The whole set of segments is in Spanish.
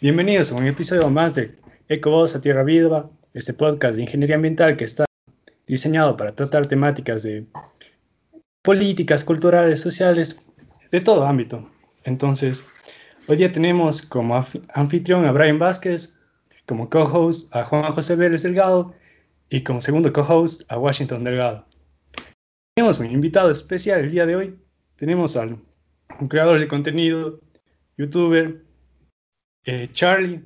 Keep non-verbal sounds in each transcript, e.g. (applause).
Bienvenidos a un episodio más de EcoVoz a Tierra Viva, este podcast de ingeniería ambiental que está diseñado para tratar temáticas de políticas, culturales, sociales, de todo ámbito. Entonces, hoy día tenemos como anfitrión a Brian Vázquez, como co-host a Juan José Vélez Delgado y como segundo co-host a Washington Delgado. Tenemos un invitado especial el día de hoy. Tenemos al un creador de contenido, youtuber, eh, Charlie.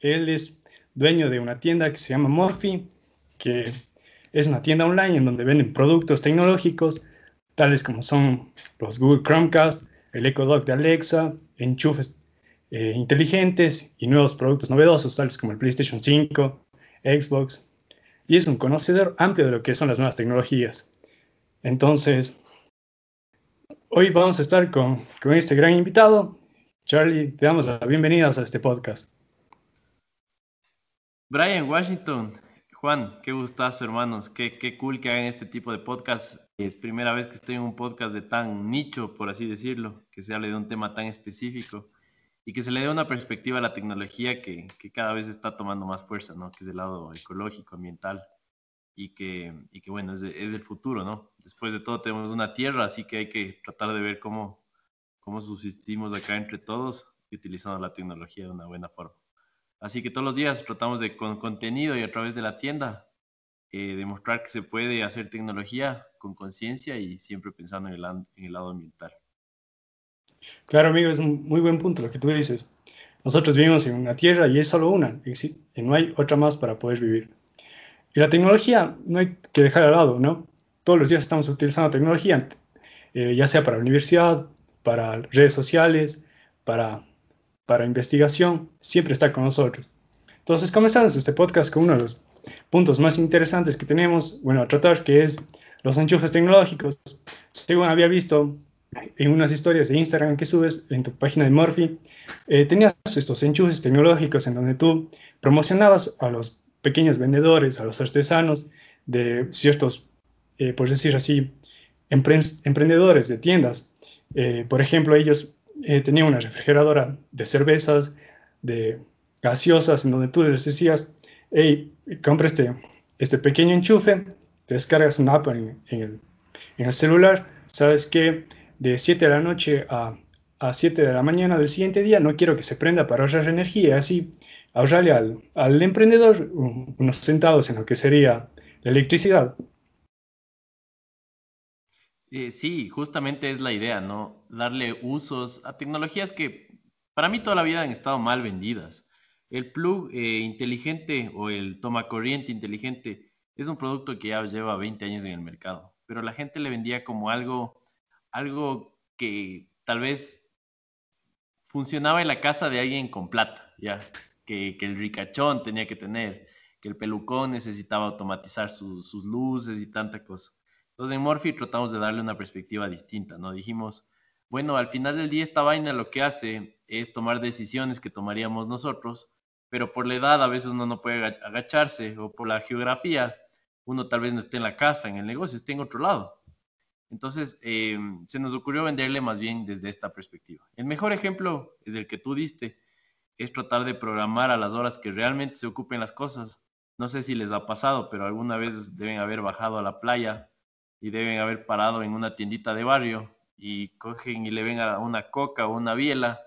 Él es dueño de una tienda que se llama Morphy, que es una tienda online en donde venden productos tecnológicos, tales como son los Google Chromecast, el Echo Dot de Alexa, enchufes eh, inteligentes y nuevos productos novedosos, tales como el PlayStation 5, Xbox. Y es un conocedor amplio de lo que son las nuevas tecnologías. Entonces, hoy vamos a estar con, con este gran invitado. Charlie, te damos la bienvenida a este podcast. Brian Washington, Juan, qué gustazo, hermanos. Qué, qué cool que hagan este tipo de podcast. Es primera vez que estoy en un podcast de tan nicho, por así decirlo, que se hable de un tema tan específico y que se le dé una perspectiva a la tecnología que, que cada vez está tomando más fuerza, ¿no? Que es el lado ecológico, ambiental y que, y que bueno, es, es el futuro, ¿no? Después de todo tenemos una tierra, así que hay que tratar de ver cómo, cómo subsistimos acá entre todos utilizando la tecnología de una buena forma. Así que todos los días tratamos de con contenido y a través de la tienda eh, demostrar que se puede hacer tecnología con conciencia y siempre pensando en el, en el lado ambiental. Claro, amigo, es un muy buen punto lo que tú dices. Nosotros vivimos en una tierra y es solo una, y no hay otra más para poder vivir. Y la tecnología no hay que dejar al lado, ¿no? Todos los días estamos utilizando tecnología, eh, ya sea para la universidad, para redes sociales, para para investigación, siempre está con nosotros. Entonces comenzamos este podcast con uno de los puntos más interesantes que tenemos, bueno, a tratar, que es los enchufes tecnológicos. Según había visto en unas historias de Instagram que subes en tu página de Murphy, eh, tenías estos enchufes tecnológicos en donde tú promocionabas a los pequeños vendedores, a los artesanos de ciertos, eh, por decir así, emprendedores de tiendas. Eh, por ejemplo, ellos eh, tenía una refrigeradora de cervezas, de gaseosas, en donde tú les decías, hey, compra este, este pequeño enchufe, te descargas una app en, el, en el, celular, sabes que de 7 de la noche a, a 7 de la mañana del siguiente día no quiero que se prenda para ahorrar energía, así ahorrarle al, al emprendedor unos centavos en lo que sería la electricidad. Eh, sí, justamente es la idea, ¿no? Darle usos a tecnologías que para mí toda la vida han estado mal vendidas. El plug eh, inteligente o el toma corriente inteligente es un producto que ya lleva 20 años en el mercado, pero la gente le vendía como algo, algo que tal vez funcionaba en la casa de alguien con plata, ya, que, el ricachón tenía que tener, que el pelucón necesitaba automatizar sus luces y tanta cosa. Entonces en Morphy tratamos de darle una perspectiva distinta, ¿no? Dijimos, bueno, al final del día esta vaina lo que hace es tomar decisiones que tomaríamos nosotros, pero por la edad a veces uno no puede agacharse o por la geografía, uno tal vez no esté en la casa, en el negocio, esté en otro lado. Entonces, em, se nos ocurrió venderle más bien desde esta perspectiva. El mejor ejemplo es el que tú diste, es tratar de programar a las horas que realmente se ocupen las cosas. No sé si les ha pasado, pero alguna vez deben haber bajado a la playa y deben haber parado en una tiendita de barrio y cogen y le ven a una coca o una biela,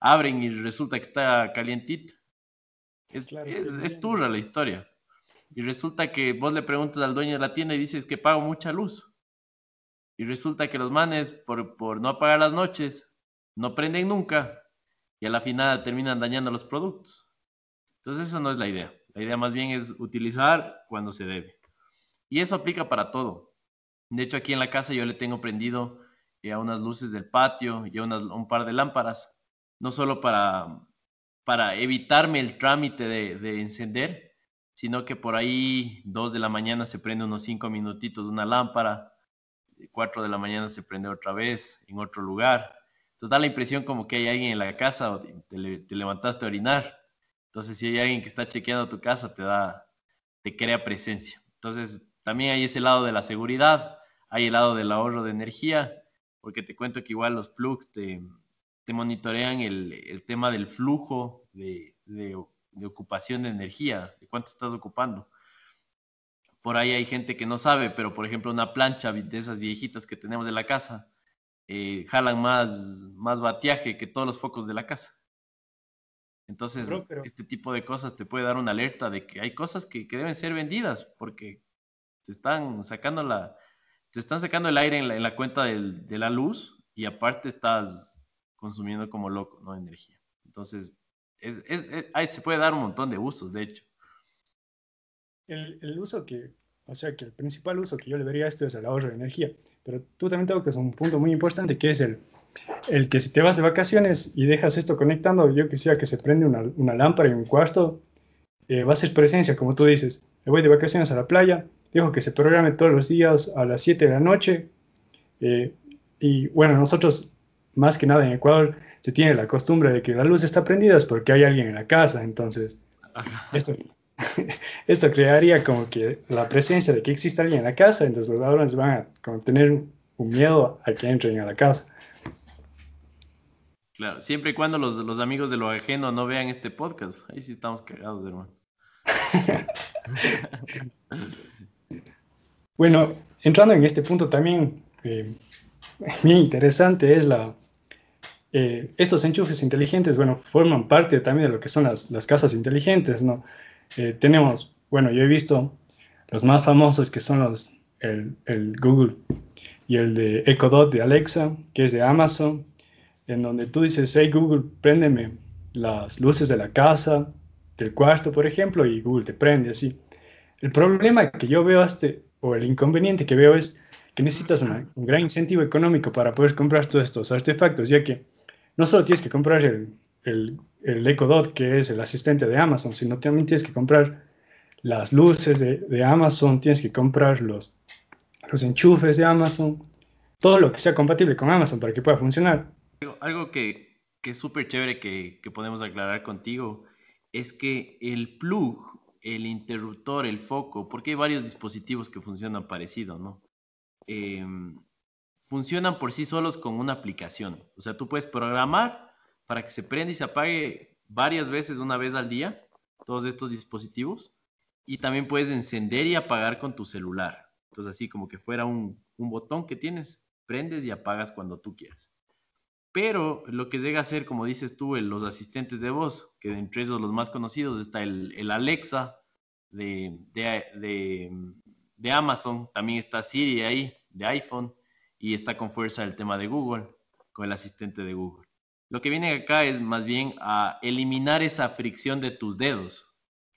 abren y resulta que está calientito. Es, es, es turra la historia. Y resulta que vos le preguntas al dueño de la tienda y dices que pago mucha luz. Y resulta que los manes, por, por no apagar las noches, no prenden nunca y a la final terminan dañando los productos. Entonces esa no es la idea. La idea más bien es utilizar cuando se debe. Y eso aplica para todo. De hecho, aquí en la casa yo le tengo prendido a unas luces del patio y a un par de lámparas, no solo para, para evitarme el trámite de, encender, sino que por ahí dos de la mañana se prende unos cinco minutitos una lámpara, cuatro de la mañana se prende otra vez en otro lugar. Entonces da la impresión como que hay alguien en la casa o te, te levantaste a orinar. Entonces si hay alguien que está chequeando tu casa, te da, te crea presencia. Entonces también hay ese lado de la seguridad, hay el lado del ahorro de energía, porque te cuento que igual los plugs te, te monitorean el, el, tema del flujo de, de, de, ocupación de energía, de cuánto estás ocupando. Por ahí hay gente que no sabe, pero por ejemplo una plancha de esas viejitas que tenemos de la casa, eh, jalan más, más bateaje que todos los focos de la casa. Entonces, este tipo de cosas te puede dar una alerta de que hay cosas que, que deben ser vendidas porque te están sacando la, te están sacando el aire en la, en la cuenta del, de la luz y aparte estás consumiendo como loco, ¿no? Energía. Entonces, es, es, es, ahí se puede dar un montón de usos, de hecho. El, el, uso que, o sea, que el principal uso que yo le vería a esto es el ahorro de energía, pero tú también es un punto muy importante que es el, el que si te vas de vacaciones y dejas esto conectando, yo quisiera que se prende una, una lámpara en un cuarto, eh, va a ser presencia, como tú dices. Me voy de vacaciones a la playa, dejo que se programe todos los días a las 7 de la noche. Eh, y bueno, nosotros, más que nada en Ecuador, se tiene la costumbre de que la luz está prendida es porque hay alguien en la casa. Entonces, esto, (laughs) esto crearía como que la presencia de que existe alguien en la casa, entonces los ladrones van a como tener un miedo a que entren a la casa. Claro, siempre y cuando los, los amigos de lo ajeno no vean este podcast, ahí sí estamos cagados, hermano. (laughs) bueno, entrando en este punto también, eh, bien interesante es la... Eh, estos enchufes inteligentes, bueno, forman parte también de lo que son las, las casas inteligentes, ¿no? Eh, tenemos, bueno, yo he visto los más famosos que son los, el, el Google y el de Echo Dot de Alexa, que es de Amazon, en donde tú dices, hey Google, préndeme las luces de la casa, del cuarto, por ejemplo, y Google te prende así. El problema que yo veo, este, o el inconveniente que veo es que necesitas una, un gran incentivo económico para poder comprar todos estos artefactos, ya que no solo tienes que comprar el, el, el Echo Dot, que es el asistente de Amazon, sino también tienes que comprar las luces de, Amazon, tienes que comprar los, los enchufes de Amazon, todo lo que sea compatible con Amazon para que pueda funcionar. Algo que, que es súper chévere que, que, podemos aclarar contigo es que el plug, el interruptor, el foco, porque hay varios dispositivos que funcionan parecido, ¿no? Eh, funcionan por sí solos con una aplicación. O sea, tú puedes programar para que se prenda y se apague varias veces, una vez al día, todos estos dispositivos. Y también puedes encender y apagar con tu celular. Entonces, así como que fuera un, botón que tienes, prendes y apagas cuando tú quieras. Pero lo que llega a ser, como dices tú, el, los asistentes de voz, que entre esos los más conocidos está el, Alexa de, de, Amazon, también está Siri ahí, de iPhone, y está con fuerza el tema de Google, con el asistente de Google. Lo que viene acá es más bien a eliminar esa fricción de tus dedos.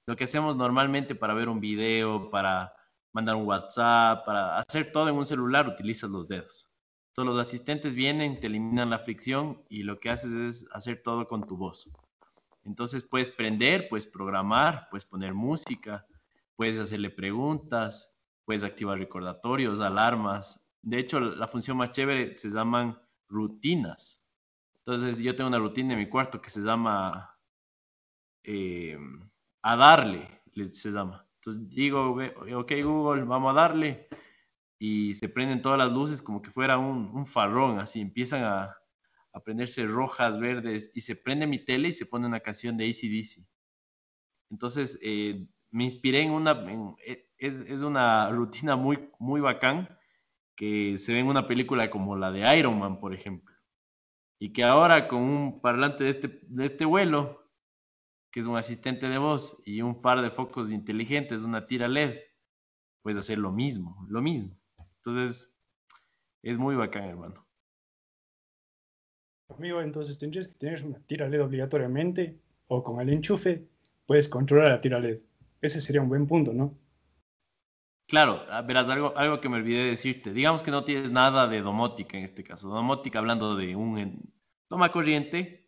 Lo que hacemos normalmente para ver un video, para mandar un WhatsApp, para hacer todo en un celular, utilizas los dedos. Todos los asistentes vienen, te eliminan la fricción y lo que haces es hacer todo con tu voz. Entonces puedes prender, puedes programar, puedes poner música, puedes hacerle preguntas, puedes activar recordatorios, alarmas. De hecho, la función más chévere se llaman rutinas. Entonces yo tengo una rutina en mi cuarto que se llama eh, a darle, se llama. Entonces digo, ok Google, vamos a darle y se prenden todas las luces como que fuera un, farrón, así empiezan a, a, prenderse rojas, verdes, y se prende mi tele y se pone una canción de ACDC. Entonces eh, me inspiré en una, e, es, es, una (laughs) rutina muy, muy bacán que se ve en una película como la de Iron Man, por ejemplo, y que ahora con un parlante de este, de este vuelo, que es un asistente de voz, y un par de focos inteligentes, una tira LED, puedes hacer lo mismo, lo mismo. Entonces, es muy bacán, hermano. Amigo, entonces tendrías que tener una tira LED obligatoriamente o con el enchufe puedes controlar la tira LED. Ese sería un buen punto, ¿no? Claro, ah, verás, algo, algo que me olvidé de decirte. Digamos que no tienes nada de domótica en este caso. Domótica hablando de un toma corriente,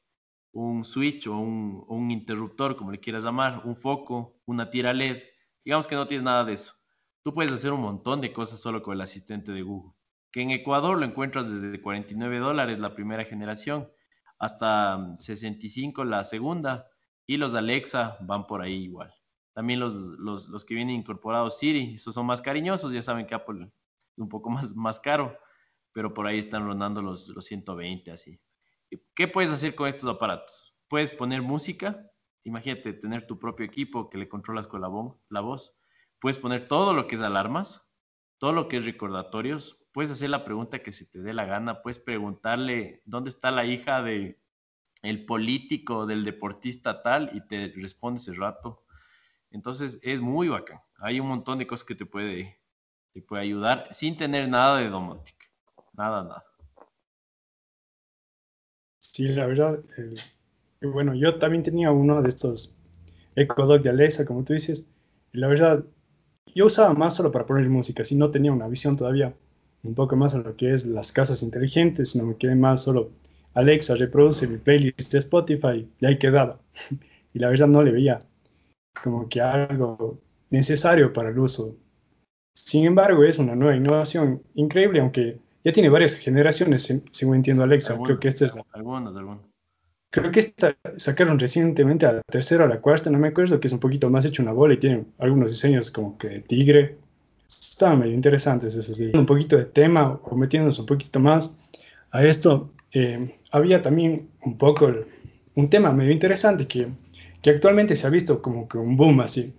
un switch o un, un interruptor, como le quieras llamar, un foco, una tira LED. Digamos que no tienes nada de eso. Tú puedes hacer un montón de cosas solo con el asistente de Google, que en Ecuador lo encuentras desde 49 dólares la primera generación hasta 65 la segunda y los Alexa van por ahí igual. También los, los, los, que vienen incorporados Siri, esos son más cariñosos, ya saben que Apple es un poco (laughs) más, más caro, pero por ahí están rondando los, los 120 así. ¿Qué puedes hacer con estos aparatos? Puedes poner música, imagínate tener tu propio equipo que le controlas con la, la voz. Puedes poner todo lo que es alarmas, todo lo que es recordatorios. Puedes hacer la pregunta que se te dé la gana. Puedes preguntarle dónde está la hija de el político, del deportista tal, y te responde ese rato. Entonces es muy bacán. Hay un montón de cosas que te puede, te puede ayudar sin tener nada de domótica. Nada, nada. Sí, la verdad, eh, bueno, yo también tenía uno de estos Echo Dot de Alexa, como tú dices, y la verdad, yo usaba más solo para poner música, si no tenía una visión todavía un poco más a lo que es las casas inteligentes, no me quedé más solo Alexa, reproduce mi playlist de Spotify, y ahí quedaba. (laughs) y la verdad no le veía como que algo necesario para el uso. Sin embargo, es una nueva innovación increíble, aunque ya tiene varias generaciones, según entiendo Alexa. creo que esta es la... Algunos, algunos. Creo que esta sacaron recientemente a la tercera o la cuarta, no me acuerdo, que es un poquito más hecho una bola y tiene algunos diseños como que de tigre. Estaban medio interesantes esos sí. Un poquito de tema o metiéndonos un poquito más a esto, eh, había también un poco un tema medio interesante que, que actualmente se ha visto como que un boom así.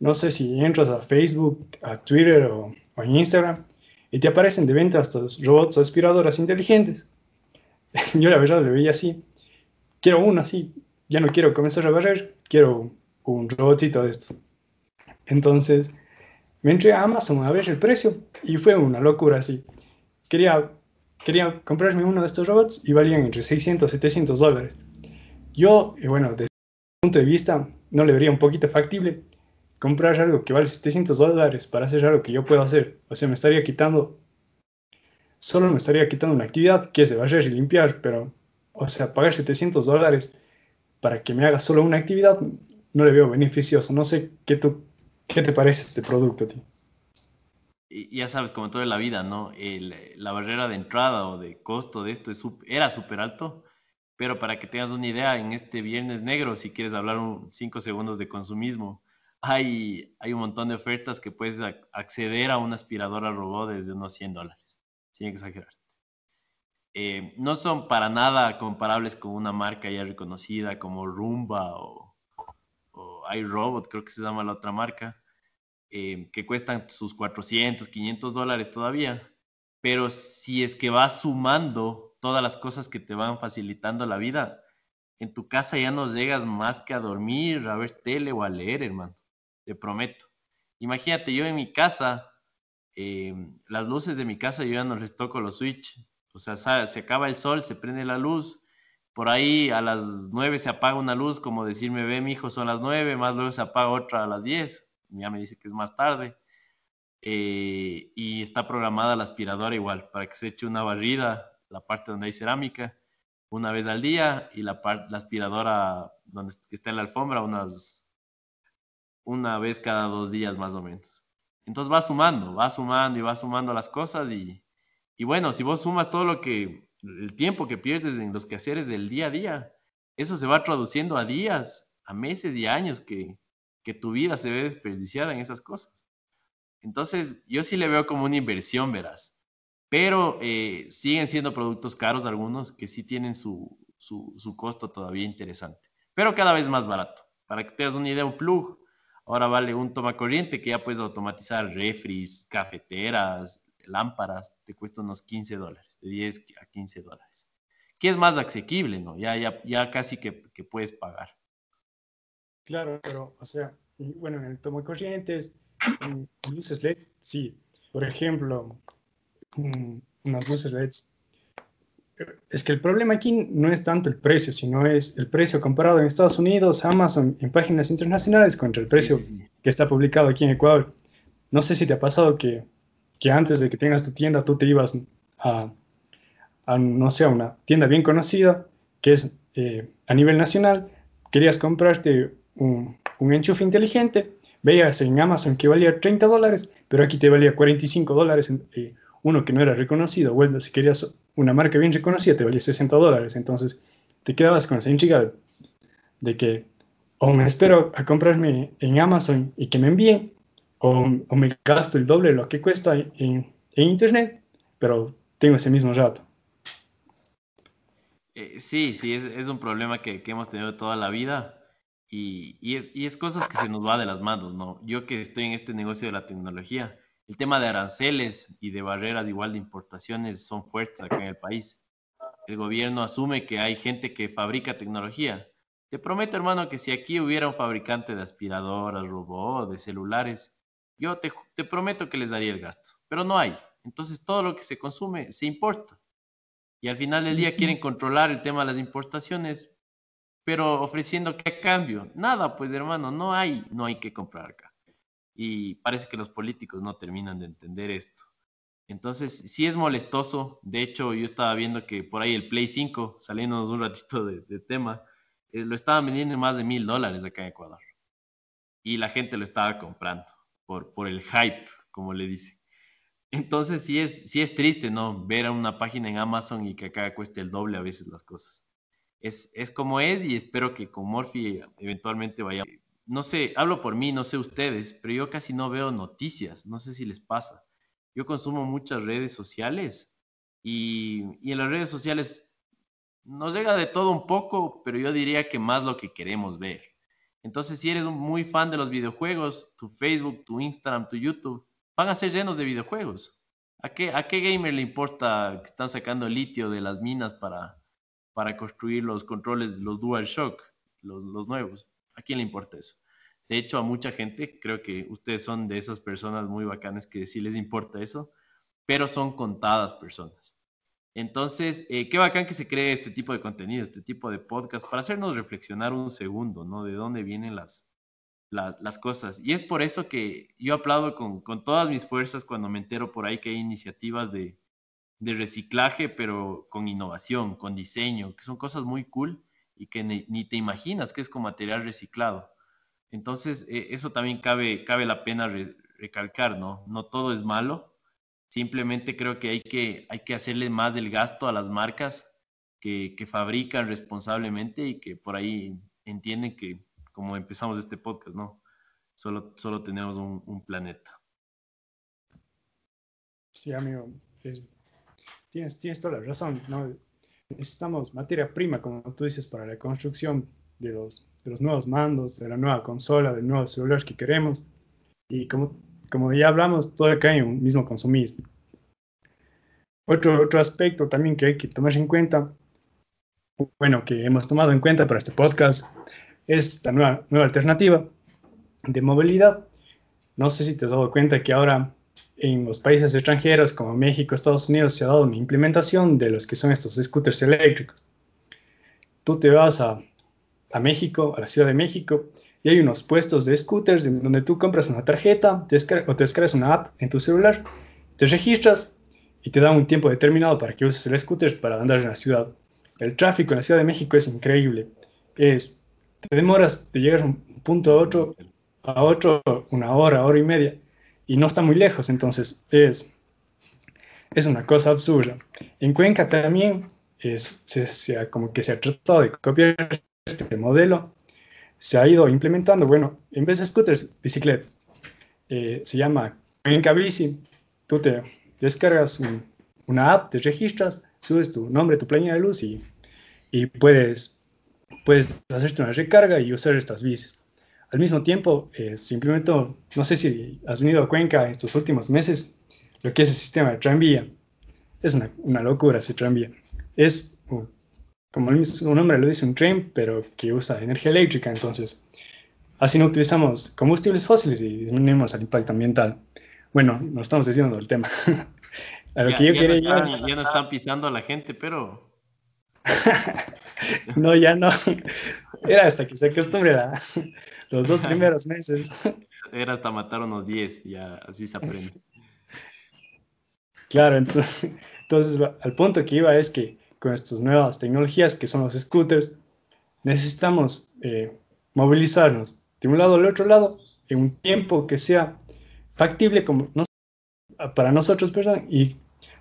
No sé si entras a Facebook, a Twitter o, o en Instagram y te aparecen de venta estos robots aspiradoras inteligentes. (laughs) Yo la verdad lo veía así. Quiero uno así. Ya no quiero comenzar a barrer, quiero un robotito de esto. Entonces me entré a Amazon a ver el precio y fue una locura así. Quería, quería comprarme uno de estos robots y valían entre 600 y 700 dólares. Yo, bueno, mi punto de vista, no le vería un poquito factible, comprar algo que vale 700 dólares para hacer algo que yo puedo hacer. O sea, me estaría quitando, solo me estaría quitando una actividad que es de barrer y limpiar, pero, o sea, pagar 700 dólares para que me haga solo una actividad, no le veo beneficioso. No sé qué, tú, qué te parece este producto a ti. Ya sabes, como toda la vida, ¿no? la barrera de entrada o de costo de esto es, era súper alto, pero para que tengas una idea, en este Viernes Negro, si quieres hablar un 5 segundos de consumismo, hay, hay un montón de ofertas que puedes acceder a una aspiradora robot desde unos 100 dólares, sin exagerar. Eh, no son para nada comparables con una marca ya reconocida como Roomba o, o iRobot, creo que se llama la otra marca, eh, que cuestan sus 400, 500 dólares todavía. Pero si es que vas sumando todas las cosas que te van facilitando la vida, en tu casa ya no llegas más que a dormir, a ver tele o a leer, hermano te prometo. Imagínate, yo en mi casa, em, las luces de mi casa yo ya no les toco los switch. O sea, se acaba el sol, se prende la luz. Por ahí a las 9 se apaga una luz, como decirme, ve, mi hijo, son las 9, más luego se apaga otra a las 10. Ya me dice que es más tarde. Eh, y está programada la aspiradora igual, para que se eche una barrida, la parte donde hay cerámica, una vez al día, y la, aspiradora donde está en la alfombra, unas una vez cada dos días más o menos. Entonces va sumando, va sumando y va sumando las cosas y, y bueno, si vos sumas todo lo que, el tiempo que pierdes en los quehaceres del día a día, eso se va traduciendo a días, a meses y años que, que tu vida se ve desperdiciada en esas cosas. Entonces, yo sí le veo como una inversión, verás. Pero eh, siguen siendo productos caros algunos que sí tienen su, su, costo todavía interesante. Pero cada vez más barato. Para que te hagas una idea, un plug Ahora vale un toma corriente que ya puedes automatizar refris, cafeteras, lámparas, te cuesta unos 15 dólares, de 10 a 15 dólares. Que es más asequible, ¿no? Ya, ya, ya casi que, que puedes pagar. Claro, pero, o sea, bueno, en el toma corrientes, en luces LED, sí. Por ejemplo, unas luces LED es que el problema aquí no es tanto el precio, sino es el precio comparado en Estados Unidos, Amazon, en páginas internacionales contra el precio que está publicado aquí en Ecuador. No sé si te ha pasado que, que antes de que tengas tu tienda tú te ibas a, a no sé, a una tienda bien conocida que es eh, a nivel nacional, querías comprarte un, un enchufe inteligente, veías en Amazon que valía 30 dólares, pero aquí te valía 45 dólares. Eh, uno que no era reconocido, bueno, si querías una marca bien reconocida te valía 60 dólares, entonces te quedabas con esa intriga de, que o me espero a comprarme en Amazon y que me envíen, o, me gasto el doble de lo que cuesta en, Internet, pero tengo ese mismo rato. Eh, sí, sí, es, un problema que, hemos tenido toda la vida y, es, y, es, cosas que se nos va de las manos, ¿no? Yo que estoy en este negocio de la tecnología, el tema de aranceles y de barreras igual de importaciones son fuertes acá en el país. El gobierno asume que hay gente que fabrica tecnología. Te prometo, hermano, que si aquí hubiera un fabricante de aspiradoras, robots, de celulares, yo te, te prometo que les daría el gasto, pero no hay. Entonces todo lo que se consume se importa. Y al final del día quieren controlar el tema de las importaciones, pero ofreciendo qué cambio. Nada, pues hermano, no hay, no hay que comprar acá. Y parece que los políticos no terminan de entender esto. Entonces, sí es molestoso. De hecho, yo estaba viendo que por ahí el Play 5, saliéndonos un ratito de, tema, eh, lo estaban vendiendo en más de mil dólares acá en Ecuador. Y la gente lo estaba comprando por, por el hype, como le dice. Entonces sí es, sí es triste, ¿no? Ver a una página en Amazon y que acá cueste el doble a veces las cosas. Es, es como es y espero que con Morphy eventualmente vaya. No sé, hablo por mí, no sé ustedes, pero yo casi no veo noticias, no sé si les pasa. Yo consumo muchas redes sociales y, en las redes sociales nos llega de todo un poco, pero yo diría que más lo que queremos ver. Entonces, si eres muy fan de los videojuegos, tu Facebook, tu Instagram, tu YouTube, van a ser llenos de videojuegos. ¿A qué, a qué gamer le importa que están sacando litio de las minas para, para construir los controles, los DualShock, los, los nuevos? ¿A quién le importa eso? De hecho, a mucha gente, creo que ustedes son de esas personas muy bacanas que sí les importa eso, pero son contadas personas. Entonces, eh, qué bacán que se cree este tipo de contenido, este tipo de podcast, para hacernos reflexionar un segundo, ¿no? De dónde vienen las, las cosas. Y es por eso que yo aplaudo con, con, todas mis fuerzas cuando me entero por ahí que hay iniciativas de, de reciclaje, pero con innovación, con diseño, que son cosas muy cool y que ni, ni te imaginas que es con material reciclado. Entonces, eh, eso también cabe, cabe la pena recalcar, ¿no? No todo es malo, simplemente creo que hay que, hay que hacerle más del gasto a las marcas que, que fabrican responsablemente y que por ahí entienden que como empezamos este podcast, ¿no? Solo, solo tenemos un, planeta. Sí, amigo, tienes, tienes toda la razón, ¿no? Necesitamos materia prima, como tú dices, para la construcción de los, de los nuevos mandos, de la nueva consola, del nuevo celular que queremos. Y como, como ya hablamos, todo cae en un mismo consumismo. Otro, otro aspecto también que hay que tomar en cuenta, bueno, que hemos tomado en cuenta para este podcast, esta nueva, nueva alternativa de movilidad. No sé si te has dado cuenta que ahora en los países extranjeros como México, Estados Unidos, se ha dado una implementación de los que son estos scooters eléctricos. Tú te vas a, a México, a la Ciudad de México, y hay unos puestos de scooters en donde tú compras una tarjeta te o te descargas una app en tu celular, te registras y te da un tiempo determinado para que uses el scooter para andar en la ciudad. El tráfico en la Ciudad de México es increíble. Es te demoras de llegar a un punto a otro, a otro una hora, hora y media, y no está muy lejos, entonces es, es una cosa absurda. En Cuenca también es, como que se ha tratado de copiar este modelo, se ha ido implementando, bueno, en vez de scooters, bicicletas. Eh, se llama Cuenca Bici, tú te descargas una app, te registras, subes tu nombre, tu planilla de luz y, puedes puedes hacerte una recarga y usar estas bicis. Al mismo tiempo, eh, simplemente, no sé si has venido a Cuenca estos últimos meses, lo que es el sistema de tranvía. Es una, una locura ese tranvía. Es, como el mismo nombre lo dice, un tren, pero que usa energía eléctrica. Entonces, así no utilizamos combustibles fósiles y disminuimos el impacto ambiental. Bueno, no estamos diciendo el tema. (laughs) a lo ya, que yo quería ya no están pisando a la gente, pero (laughs) no, ya no. Era hasta que se acostumbre los dos primeros meses. (laughs) Era hasta matar unos 10, ya así se aprende. Claro, entonces, entonces al punto que iba es que con estas nuevas tecnologías que son los scooters, necesitamos eh, movilizarnos de un lado al otro lado en un tiempo que sea factible como para nosotros, perdón, y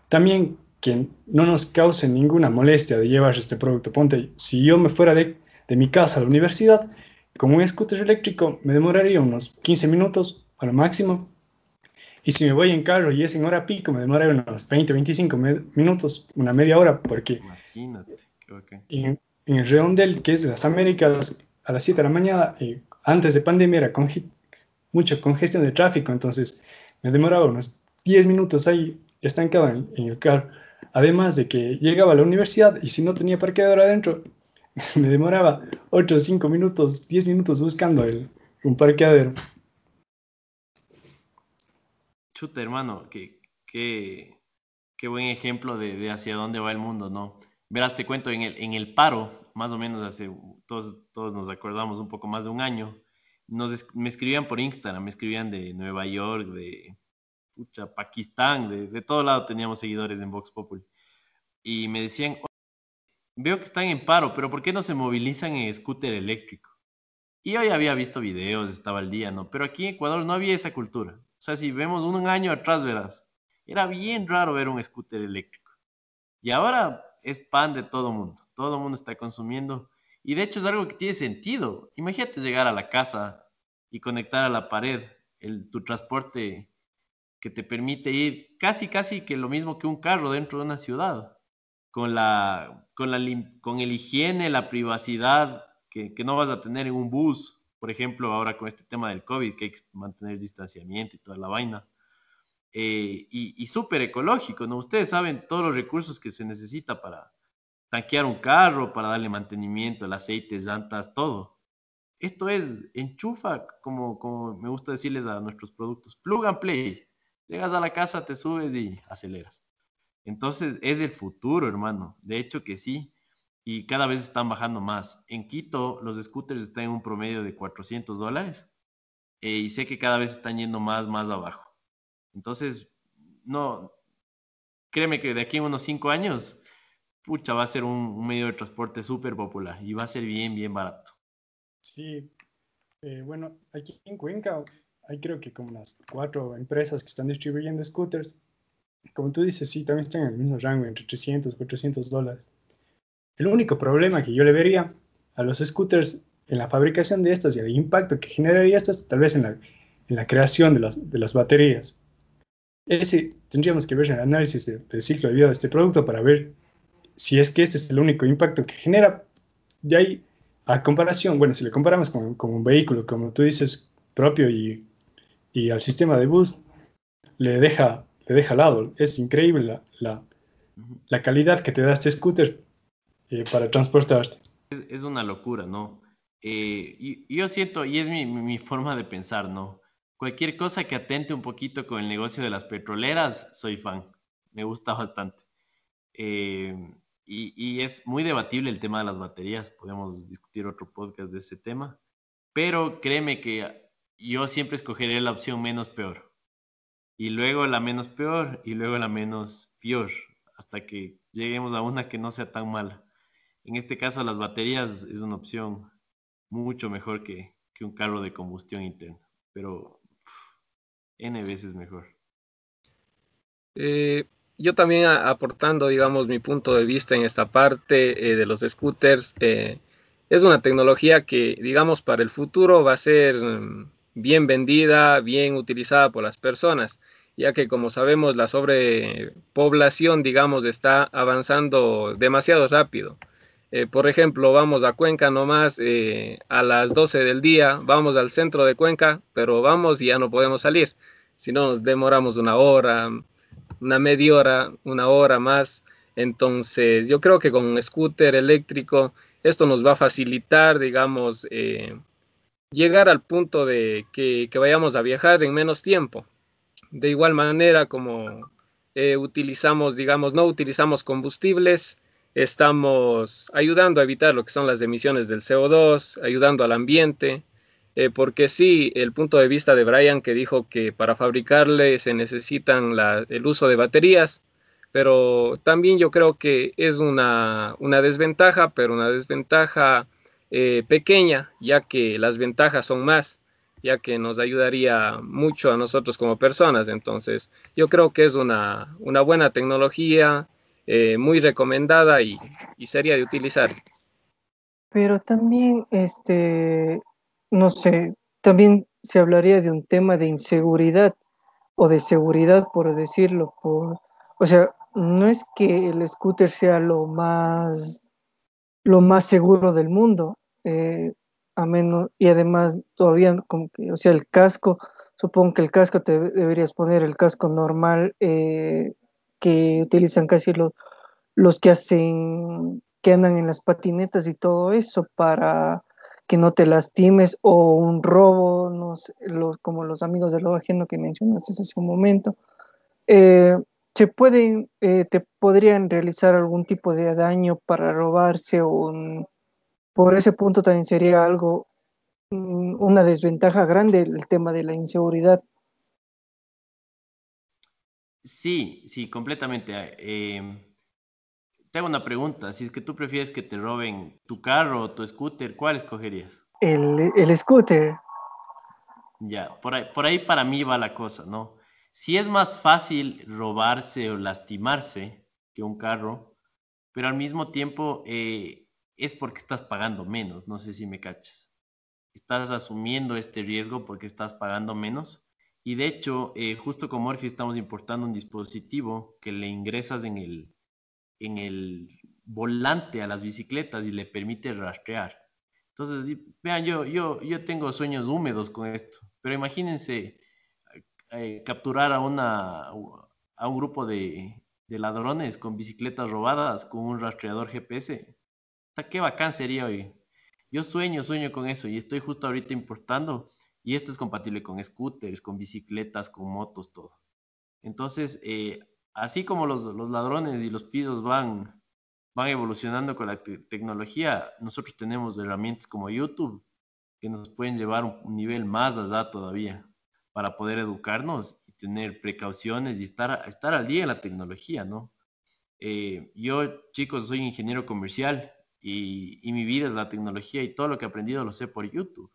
también que no nos cause ninguna molestia de llevar este producto. Ponte, si yo me fuera de, de mi casa a la universidad Con un scooter eléctrico me demoraría unos 15 minutos a lo máximo. Y si me voy en carro y es en hora pico, me demoraría unos 20, 25 minutos, una media hora, porque Imagínate. En, en, el redondel, que es de las Américas, a las 7 de la mañana, eh, antes de pandemia era con, mucha congestión de tráfico, entonces me demoraba unos 10 minutos ahí estancado en, en el carro. Además de que llegaba a la universidad y si no tenía parqueador adentro, (laughs) me demoraba 8, 5 minutos, 10 minutos buscando el, un parqueadero. Chuta, hermano, qué, qué, qué buen ejemplo de, de, hacia dónde va el mundo, ¿no? Verás, te cuento, en el, en el paro, más o menos hace, todos, todos nos acordamos, un poco más de un año, nos, me escribían por Instagram, me escribían de Nueva York, de pucha, Pakistán, de, de todo lado teníamos seguidores en Vox Populi. Y me decían, veo que están en paro, pero ¿por qué no se movilizan en scooter eléctrico? Y hoy había visto videos, estaba al día, ¿no? Pero aquí en Ecuador no había esa cultura. O sea, si vemos un año atrás, verás, era bien raro ver un scooter eléctrico. Y ahora es pan de todo mundo. Todo mundo está consumiendo. Y de hecho es algo que tiene sentido. Imagínate llegar a la casa y conectar a la pared el, tu transporte que te permite ir casi, casi que lo mismo que un carro dentro de una ciudad, con, la, con, la, con el higiene, la privacidad que, que no vas a tener en un bus, por ejemplo, ahora con este tema del COVID, que hay que mantener distanciamiento y toda la vaina. Eh, y, y súper ecológico, ¿no? Ustedes saben todos los recursos que se necesita para tanquear un carro, para darle mantenimiento, el aceite, llantas, todo. Esto es enchufa, como, como me gusta decirles a nuestros productos, plug and play. Llegas a la casa, te subes y aceleras. Entonces es el futuro, hermano. De hecho que sí. Y cada vez están bajando más. En Quito los scooters están en un promedio de 400 dólares. Eh, y sé que cada vez están yendo más, más abajo. Entonces, no, créeme que de aquí a unos cinco años, pucha, va a ser un, medio de transporte súper popular y va a ser bien, bien barato. Sí, eh, bueno, aquí en Cuenca hay creo que como unas cuatro empresas que están distribuyendo scooters. Como tú dices, sí, también están en el mismo rango, entre 300 y 400 dólares. El único problema que yo le vería a los scooters en la fabricación de estos y el impacto que generaría estos, tal vez en la, en la creación de las, de las baterías. Ese tendríamos que ver el análisis del ciclo de vida de este producto para ver si es que este es el único impacto que genera. De ahí, a comparación, bueno, si le comparamos con, con un vehículo, como tú dices, propio y y al sistema de bus le deja, le deja al lado. Es increíble la, la, calidad que te da este scooter eh, para transportarte. Es, una locura, ¿no? Eh, yo siento, y es mi, mi, forma de pensar, ¿no? Cualquier cosa que atente un poquito con el negocio de las petroleras, soy fan. Me gusta bastante. Eh, y, y, es muy debatible el tema de las baterías. Podemos discutir otro podcast de ese tema. Pero créeme que yo siempre escogeré la opción menos peor. Y luego la menos peor y luego la menos peor, hasta que lleguemos a una que no sea tan mala. En este caso, las baterías es una opción mucho mejor que, que un carro de combustión interna, pero N veces mejor. Eh, yo también aportando, digamos, mi punto de vista en esta parte eh, de los scooters, eh, es una tecnología que, digamos, para el futuro va a ser mm, bien vendida, bien utilizada por las personas, ya que como sabemos la sobrepoblación, digamos, está avanzando demasiado rápido. Eh, por ejemplo, vamos a Cuenca nomás eh, a las 12 del día, vamos al centro de Cuenca, pero vamos y ya no podemos salir. Si no, nos demoramos una hora, una media hora, una hora más. Entonces, yo creo que con un scooter eléctrico, esto nos va a facilitar, digamos, eh, llegar al punto de que, vayamos a viajar en menos tiempo. De igual manera como eh, utilizamos, digamos, no utilizamos combustibles, estamos ayudando a evitar lo que son las emisiones del CO2, ayudando al ambiente, eh, porque sí, el punto de vista de Brian que dijo que para fabricarle se necesitan el uso de baterías, pero también yo creo que es una, una desventaja, pero una desventaja eh, pequeña, ya que las ventajas son más, ya que nos ayudaría mucho a nosotros como personas. Entonces, yo creo que es una, una buena tecnología, eh, muy recomendada y, sería de utilizar. Pero también, este, no sé, también se hablaría de un tema de inseguridad o de seguridad, por decirlo. Por, o sea, no es que el scooter sea lo más, lo más seguro del mundo, eh, a menos, y además todavía como que, o sea, el casco, supongo que el casco te deberías poner el casco normal eh, que utilizan casi los, los que hacen, que andan en las patinetas y todo eso para que no te lastimes o un robo, no los, como los amigos del lo ajeno que mencionaste hace un momento. Eh, se pueden, eh, te podrían realizar algún tipo de daño para robarse o por ese punto también sería algo, una desventaja grande el tema de la inseguridad. Sí, sí, completamente. Eh, tengo una pregunta. Si es que tú prefieres que te roben tu carro o tu scooter, ¿cuál escogerías? El, el scooter. Ya, por ahí, por ahí para mí va la cosa, ¿no? Si es más fácil robarse o lastimarse que un carro, pero al mismo tiempo eh, es porque estás pagando menos, no sé si me cachas. Estás asumiendo este riesgo porque estás pagando menos. Y de hecho, eh, justo con Morphy estamos importando un dispositivo que le ingresas en el, en el volante a las bicicletas y le permite rastrear. Entonces, vean, yo, yo, yo tengo sueños húmedos con esto, pero imagínense eh, capturar a, una, a un grupo de, ladrones con bicicletas robadas con un rastreador GPS. qué bacán sería hoy. Yo sueño, sueño con eso y estoy justo ahorita importando y esto es compatible con scooters, con bicicletas, con motos, todo. Entonces, eh, así como los, ladrones y los pisos van, van evolucionando con la tecnología, nosotros tenemos herramientas como YouTube que nos pueden llevar un nivel más allá todavía para poder educarnos y tener precauciones y estar, al día en la tecnología, ¿no? Eh, yo, chicos, soy ingeniero comercial y, y, mi vida es la tecnología y todo lo que he aprendido lo sé por YouTube.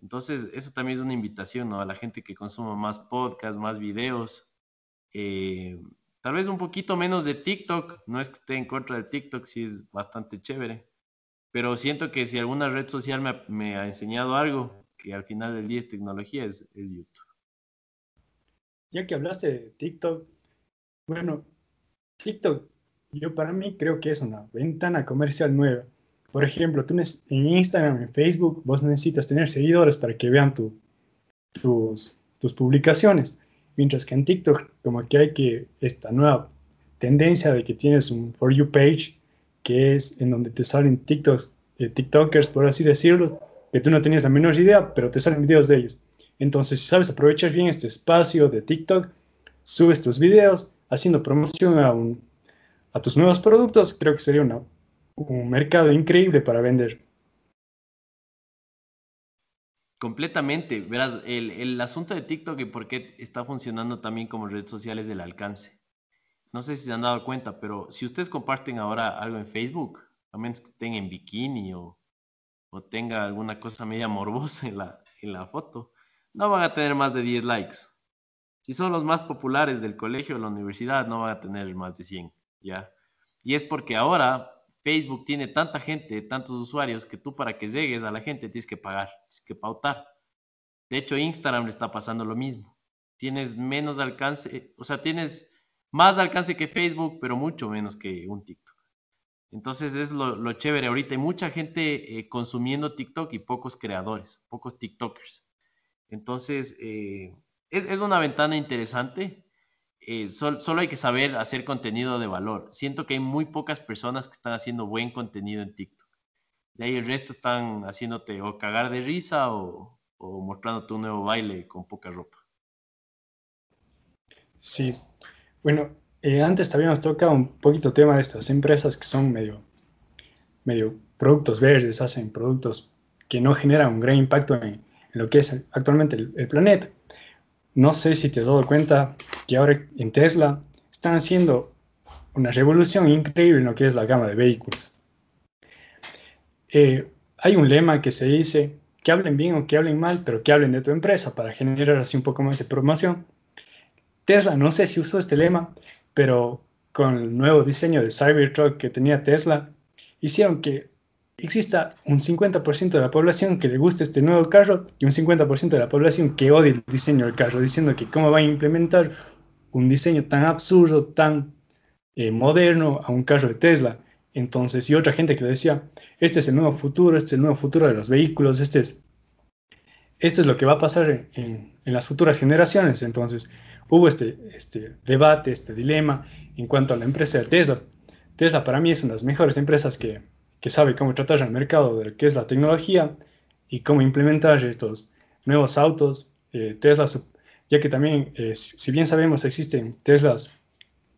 Entonces, eso también es una invitación ¿no? a la gente que consuma más podcasts, más videos, eh, tal vez un poquito menos de TikTok, no es que esté en contra de TikTok, sí es bastante chévere, pero siento que si alguna red social me, ha enseñado algo, que al final del día es tecnología, es, es YouTube. Ya que hablaste de TikTok, bueno, TikTok, yo para mí creo que es una ventana comercial nueva. Por ejemplo, tú en Instagram, en Facebook, vos necesitas tener seguidores para que vean tu, tus, tus publicaciones. Mientras que en TikTok, como que hay que esta nueva tendencia de que tienes un For You page, que es en donde te salen TikToks, eh, TikTokers, por así decirlo, que tú no tenías la menor idea, pero te salen videos de ellos. Entonces, si sabes aprovechar bien este espacio de TikTok, subes tus videos haciendo promoción a, a tus nuevos productos, creo que sería una, un mercado increíble para vender. Completamente. Verás, el, el, asunto de TikTok y por qué está funcionando también como red social es alcance. No sé si se han dado cuenta, pero si ustedes comparten ahora algo en Facebook, a menos que estén en bikini o, o tenga alguna cosa media morbosa en la, en la foto, no van a tener más de 10 likes. Si son los más populares del colegio o la universidad, no van a tener más de 100, ¿ya? Y es porque ahora Facebook tiene tanta gente, tantos usuarios, que tú para que llegues a la gente tienes que pagar, tienes que pautar. De hecho, Instagram le está pasando lo mismo. Tienes menos alcance, o sea, tienes más alcance que Facebook, pero mucho menos que un TikTok. Entonces es lo, chévere ahorita. Hay mucha gente eh, consumiendo TikTok y pocos creadores, pocos TikTokers. Entonces, eh, es, una ventana interesante eh, solo hay que saber hacer contenido de valor. Siento que hay muy pocas personas que están haciendo buen contenido en TikTok. De ahí el resto están haciéndote o cagar de risa o, o mostrándote un nuevo baile con poca ropa. Sí. Bueno, eh, antes también nos toca un poquito tema de estas empresas que son medio, medio productos verdes, hacen productos que no generan un gran impacto en, lo que es actualmente el planeta. No sé si te has dado cuenta que ahora en Tesla están haciendo una revolución increíble en lo que es la gama de vehículos. Eh, hay un lema que se dice que hablen bien o que hablen mal, pero que hablen de tu empresa para generar así un poco más de promoción. Tesla, no sé si usó este lema, pero con el nuevo diseño de Cybertruck que tenía Tesla, hicieron que exista un 50% de la población que le guste este nuevo carro y un 50% de la población que odie el diseño del carro, diciendo que cómo va a implementar un diseño tan absurdo, tan eh, moderno a un carro de Tesla. Entonces, y otra gente que decía, este es el nuevo futuro, este es el nuevo futuro de los vehículos, este es, esto es lo que va a pasar en, en las futuras generaciones. Entonces, hubo este, este debate, este dilema en cuanto a la empresa de Tesla. Tesla para mí es una de las mejores empresas que, que sabe cómo tratar el mercado de lo que es la tecnología y cómo implementar estos nuevos autos. Eh, Tesla, ya que también, eh, si bien sabemos, existen Teslas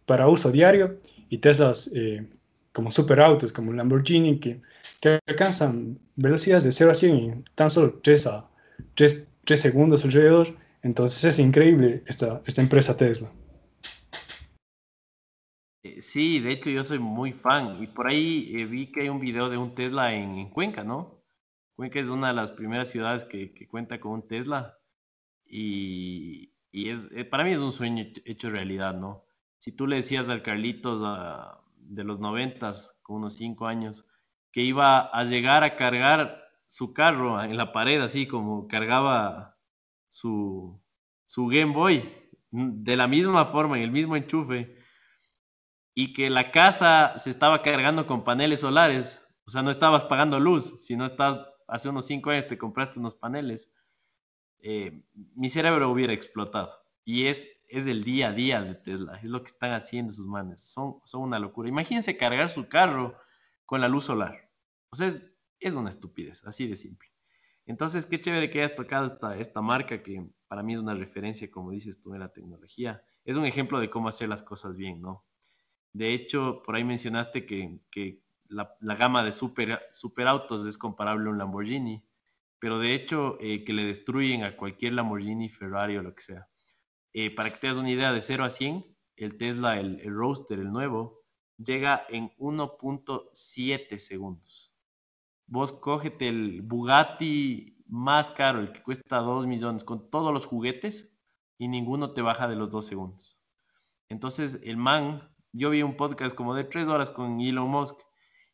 para uso diario y Teslas eh, como superautos, como Lamborghini, que, que, alcanzan velocidades de 0 a 100 en tan solo 3, a, 3, 3 segundos alrededor. Entonces es increíble esta, esta empresa Tesla. Eh, sí, de hecho yo soy muy fan y por ahí eh, vi que hay un video de un Tesla en, Cuenca, ¿no? Cuenca es una de las primeras ciudades que, cuenta con un Tesla y, es, eh, para mí es un sueño hecho realidad, ¿no? Si tú le decías al Carlitos ah, de los noventas, con unos cinco años, que iba a llegar a cargar su carro en la pared, así como cargaba su, su Game Boy, de la misma forma, en el mismo enchufe, y que la casa se estaba cargando con paneles solares, o sea, no estabas pagando luz, si no estás, hace unos cinco años te compraste unos paneles, eh, mi cerebro hubiera explotado. Y es, es el día a día de Tesla, es lo que están haciendo sus manes, son, son una locura. Imagínense cargar su carro con la luz solar. O sea, es, es una estupidez, así de simple. Entonces, qué chévere que hayas tocado esta, esta marca que para mí es una referencia, como dices tú, en la tecnología. Es un ejemplo de cómo hacer las cosas bien, ¿no? De hecho, por ahí mencionaste que, la, gama de super, superautos es comparable a un Lamborghini, pero de hecho eh, que le destruyen a cualquier Lamborghini, Ferrari o lo que sea. Eh, para que te una idea, de 0 a 100, el Tesla, el, el Roadster, el nuevo, llega en 1.7 segundos. Vos cógete el Bugatti más caro, el que cuesta 2 millones, con todos los juguetes, y ninguno te baja de los 2 segundos. Entonces, el man yo vi un podcast como de tres horas con Elon Musk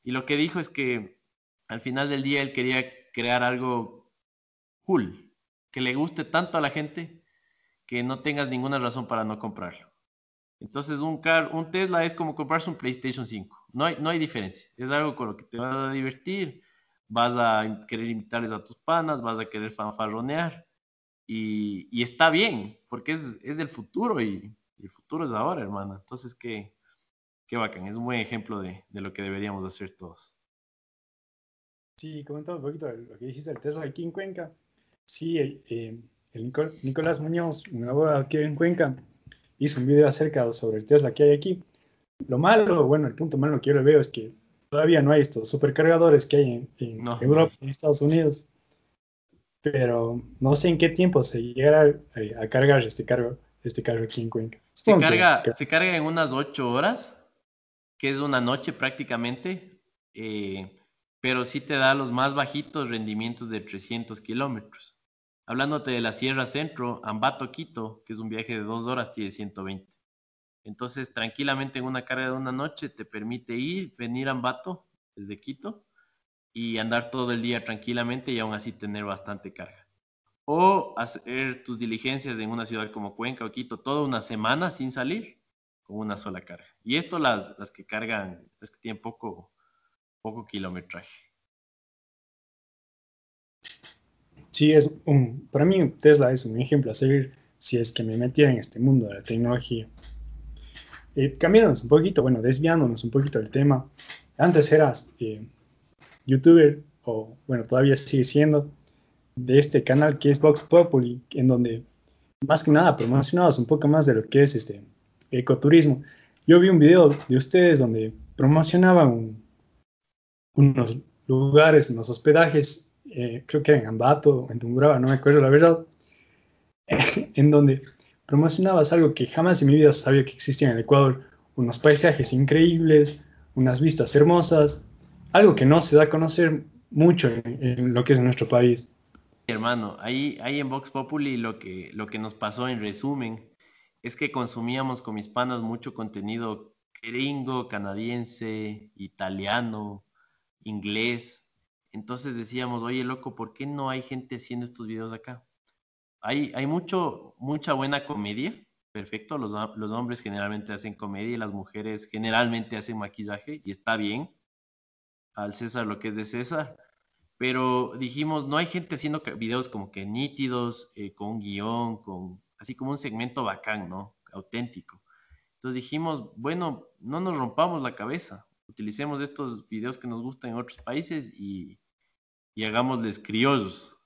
y lo que dijo es que al final del día él quería crear algo cool, que le guste tanto a la gente que no tengas ninguna razón para no comprarlo. Entonces un, car un Tesla es como comprarse un PlayStation 5, no hay, no hay diferencia, es algo con lo que te vas a divertir, vas a querer invitarles a tus panas, vas a querer fanfarronear y, está bien, porque es, es el futuro y, el futuro es ahora, hermano. Entonces, ¿qué, qué bacán, es un buen ejemplo de, lo que deberíamos hacer todos. Sí, comentando un poquito lo que dijiste del Tesla aquí en Cuenca. Sí, eh, el Nicolás Muñoz, un abogado aquí en Cuenca, hizo un video acerca sobre el Tesla que hay aquí. Lo malo, bueno, el punto malo que yo le veo es que todavía no hay estos supercargadores que hay en, Europa, en Estados Unidos. Pero no sé en qué tiempo se llegará a, cargar este carro, este carro aquí en Cuenca. Se carga, se carga en unas ocho horas que es una noche prácticamente, eh, pero sí te da los más bajitos rendimientos de 300 kilómetros. Hablándote de la Sierra Centro, Ambato, Quito, que es un viaje de dos horas, tiene 120. Entonces, tranquilamente en una carga de una noche te permite ir, venir a Ambato desde Quito y andar todo el día tranquilamente y aún así tener bastante carga. O hacer tus diligencias en una ciudad como Cuenca o Quito toda una semana sin salir con una sola carga. Y esto las, las que cargan, las que tienen poco, poco kilometraje. Sí, es un, para mí Tesla es un ejemplo a seguir si es que me metiera en este mundo de la tecnología. Eh, cambiándonos un poquito, bueno, desviándonos un poquito del tema. Antes eras eh, youtuber, o bueno, todavía sigue siendo, de este canal que es Vox Populi, en donde más que nada promocionabas un poco más de lo que es este ecoturismo. Yo vi un video de ustedes donde promocionaban unos lugares, unos hospedajes, eh, creo que en Ambato, en Tungurahua, no me acuerdo la verdad, (laughs) en donde promocionabas algo que jamás en mi vida sabía que existía en el Ecuador, unos paisajes increíbles, unas vistas hermosas, algo que no se da a conocer mucho en, lo que es nuestro país. Hermano, ahí, ahí en Vox Populi lo que, lo que nos pasó en resumen es que consumíamos con mis panas mucho contenido gringo, canadiense, italiano, inglés. Entonces decíamos, oye, loco, ¿por qué no hay gente haciendo estos videos acá? Hay, hay mucho, mucha buena comedia, perfecto. Los, los hombres generalmente hacen comedia y las mujeres generalmente hacen maquillaje y está bien. Al César lo que es de César. Pero dijimos, no hay gente haciendo videos como que nítidos, eh, con guion, con así como un segmento bacán, ¿no? Auténtico. Entonces dijimos, bueno, no nos rompamos la cabeza. Utilicemos estos videos que nos gustan en otros países y, y hagámosles criollos.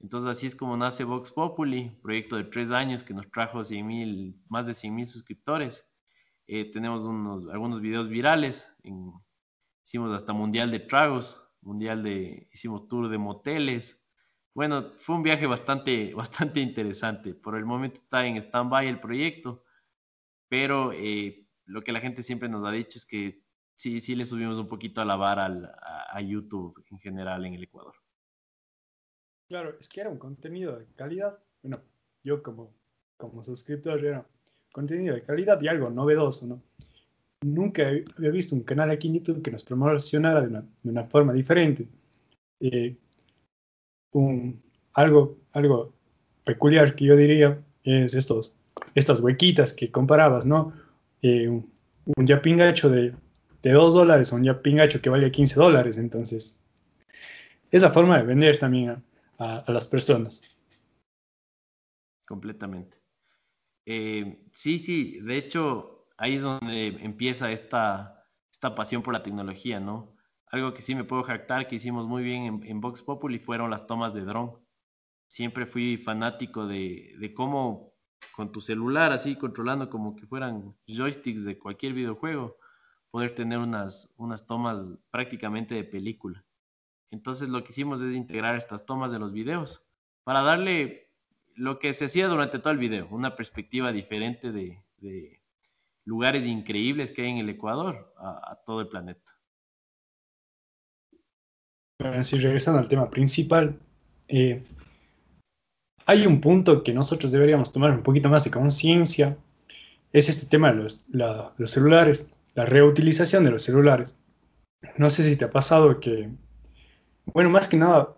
Entonces así es como nace Vox Populi, proyecto de tres años que nos trajo 100 más de 100 mil suscriptores. Eh, tenemos unos, algunos videos virales, hicimos hasta Mundial de Tragos, Mundial de, hicimos tour de moteles. Bueno, fue un viaje bastante, (laughs) bastante interesante. Por el momento está en stand-by el proyecto, pero eh, lo que la gente siempre nos ha dicho es que sí, sí le subimos un poquito a la vara a YouTube en general en el Ecuador. Claro, es que era un contenido de calidad. Bueno, yo como, como suscriptor era contenido de calidad y algo novedoso, ¿no? Nunca había visto un canal aquí en YouTube que nos promocionara de una, de una forma diferente. Eh, un, algo, algo peculiar que yo diría es estos, estas huequitas que comparabas, ¿no? Eh, un, un yapingacho de, de 2 dólares a un yapingacho que vale 15 dólares. Entonces, esa forma de vender también a, las personas. Completamente. Eh, sí, sí, de hecho, ahí es donde empieza esta, esta pasión por la tecnología, ¿no? Algo que sí me puedo jactar que hicimos muy bien en, en Vox Populi fueron las tomas de dron. Siempre fui fanático de, de cómo con tu celular así controlando como que fueran joysticks de cualquier videojuego, poder tener unas, unas tomas prácticamente de película. Entonces lo que hicimos es integrar estas tomas de los videos para darle lo que se hacía durante todo el video, una perspectiva diferente de, lugares increíbles que hay en el Ecuador a, todo el planeta. Si regresando al tema principal, eh, hay un punto que nosotros deberíamos tomar un poquito más de conciencia, es este tema de los, los celulares, la reutilización de los celulares. No sé si te ha pasado que bueno, más que nada,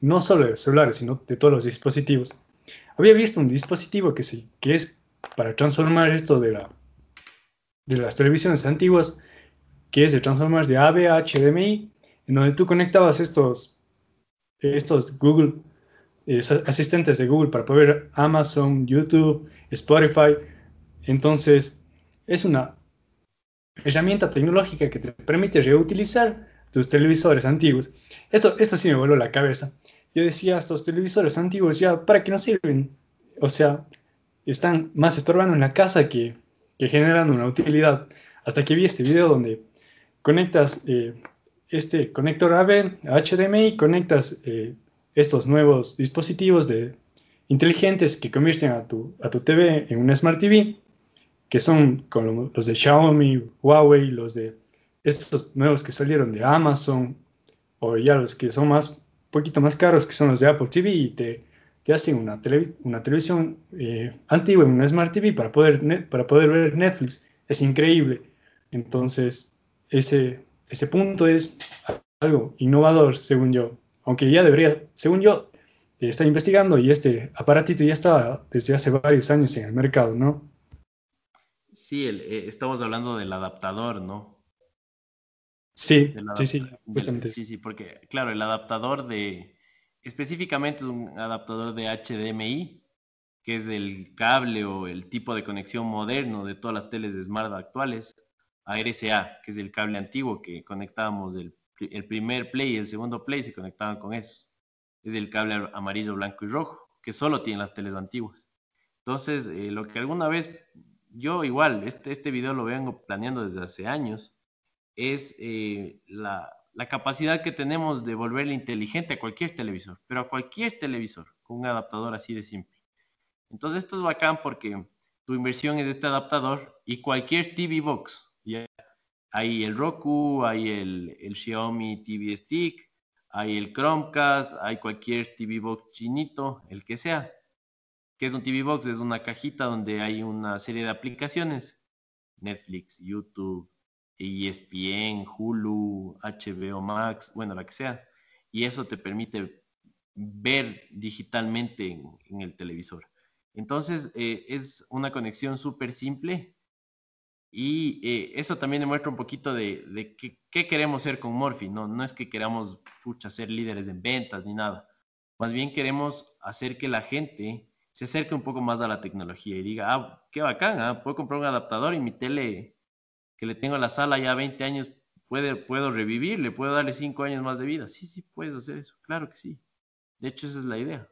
no solo de celulares, sino de todos los dispositivos. Había visto un dispositivo que, sí, que es para transformar esto de, la, de las televisiones antiguas, que es de transformar de AV a HDMI, en donde tú conectabas estos, estos Google, asistentes de Google para poder ver Amazon, YouTube, Spotify. Entonces, es una herramienta tecnológica que te permite reutilizar tus televisores antiguos. Esto, esto sí me voló la cabeza. Yo decía, estos televisores antiguos ya, ¿para qué no sirven? O sea, están más estorbando en la casa que, que generando una utilidad. Hasta que vi este video donde conectas eh, este conector AV HDMI, conectas eh, estos nuevos dispositivos de, inteligentes que convierten a tu, a tu TV en una Smart TV, que son como los de Xiaomi, Huawei, los de estos nuevos que salieron de Amazon o ya los que son más, poquito más caros, que son los de Apple TV y te, te hacen una, una televisión eh, antigua, una Smart TV para poder, para poder ver Netflix. Es increíble. Entonces, ese, ese punto es algo innovador, según yo. Aunque ya debería, según yo, eh, está investigando y este aparatito ya está desde hace varios años en el mercado, ¿no? Sí, eh, estamos hablando del adaptador, ¿no? Sí, sí, sí, justamente. Sí, sí, porque claro, el adaptador de, específicamente es un adaptador de HDMI, que es el cable o el tipo de conexión moderno de todas las teles de Smart actuales, a RCA, que es el cable antiguo que conectábamos el, el primer play y el segundo play se conectaban con esos. Es el cable amarillo, blanco y rojo, que solo tienen las teles antiguas. Entonces, eh, lo que alguna vez, yo igual, este, este video lo vengo planeando desde hace años, es eh, la, capacidad que tenemos de volverle inteligente a cualquier televisor, pero a cualquier televisor, con un adaptador así de simple. Entonces esto es bacán porque tu inversión es este adaptador y cualquier TV Box. Hay el Roku, hay el, el Xiaomi TV Stick, hay el Chromecast, hay cualquier TV Box chinito, el que sea. ¿Qué es un TV Box? Es una cajita donde hay una serie de aplicaciones. Netflix, YouTube, ESPN, Hulu, HBO Max, bueno, la que sea. y eso te permite ver digitalmente en, el televisor. Entonces, eh, es una conexión súper simple y eh, eso también demuestra un poquito de, qué, queremos ser con Morphy. No, no es que queramos pucha, ser líderes en ventas ni nada. Más bien queremos hacer que la gente se acerque un poco más a la tecnología y diga, ah, qué bacán, ¿ah? puedo comprar un adaptador y mi tele que le tengo en la sala ya 20 años, puede, puedo revivir, le puedo darle 5 años más de vida. Sí, sí, puedes hacer eso, claro que sí. De hecho, esa es la idea.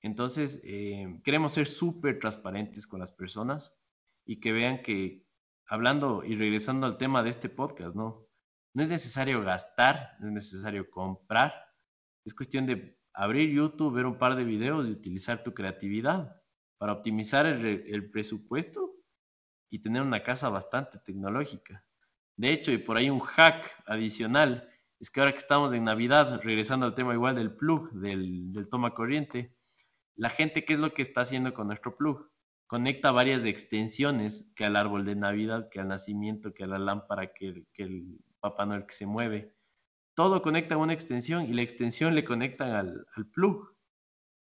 Entonces, eh, queremos ser súper transparentes con las personas y que vean que, hablando y regresando al tema de este podcast, ¿no? No es necesario gastar, no es necesario comprar, es cuestión de abrir YouTube, ver un par de videos y utilizar tu creatividad para optimizar el, presupuesto y tener una casa bastante tecnológica. De hecho, y por ahí un hack adicional, es que ahora que estamos en Navidad, regresando al tema igual del plug, del, del toma corriente, la gente, ¿qué es lo que está haciendo con nuestro plug? Conecta varias extensiones que al árbol de Navidad, que al nacimiento, que a la lámpara, que, que el Papá Noel que se mueve. Todo conecta a una extensión y la extensión le conectan al, plug.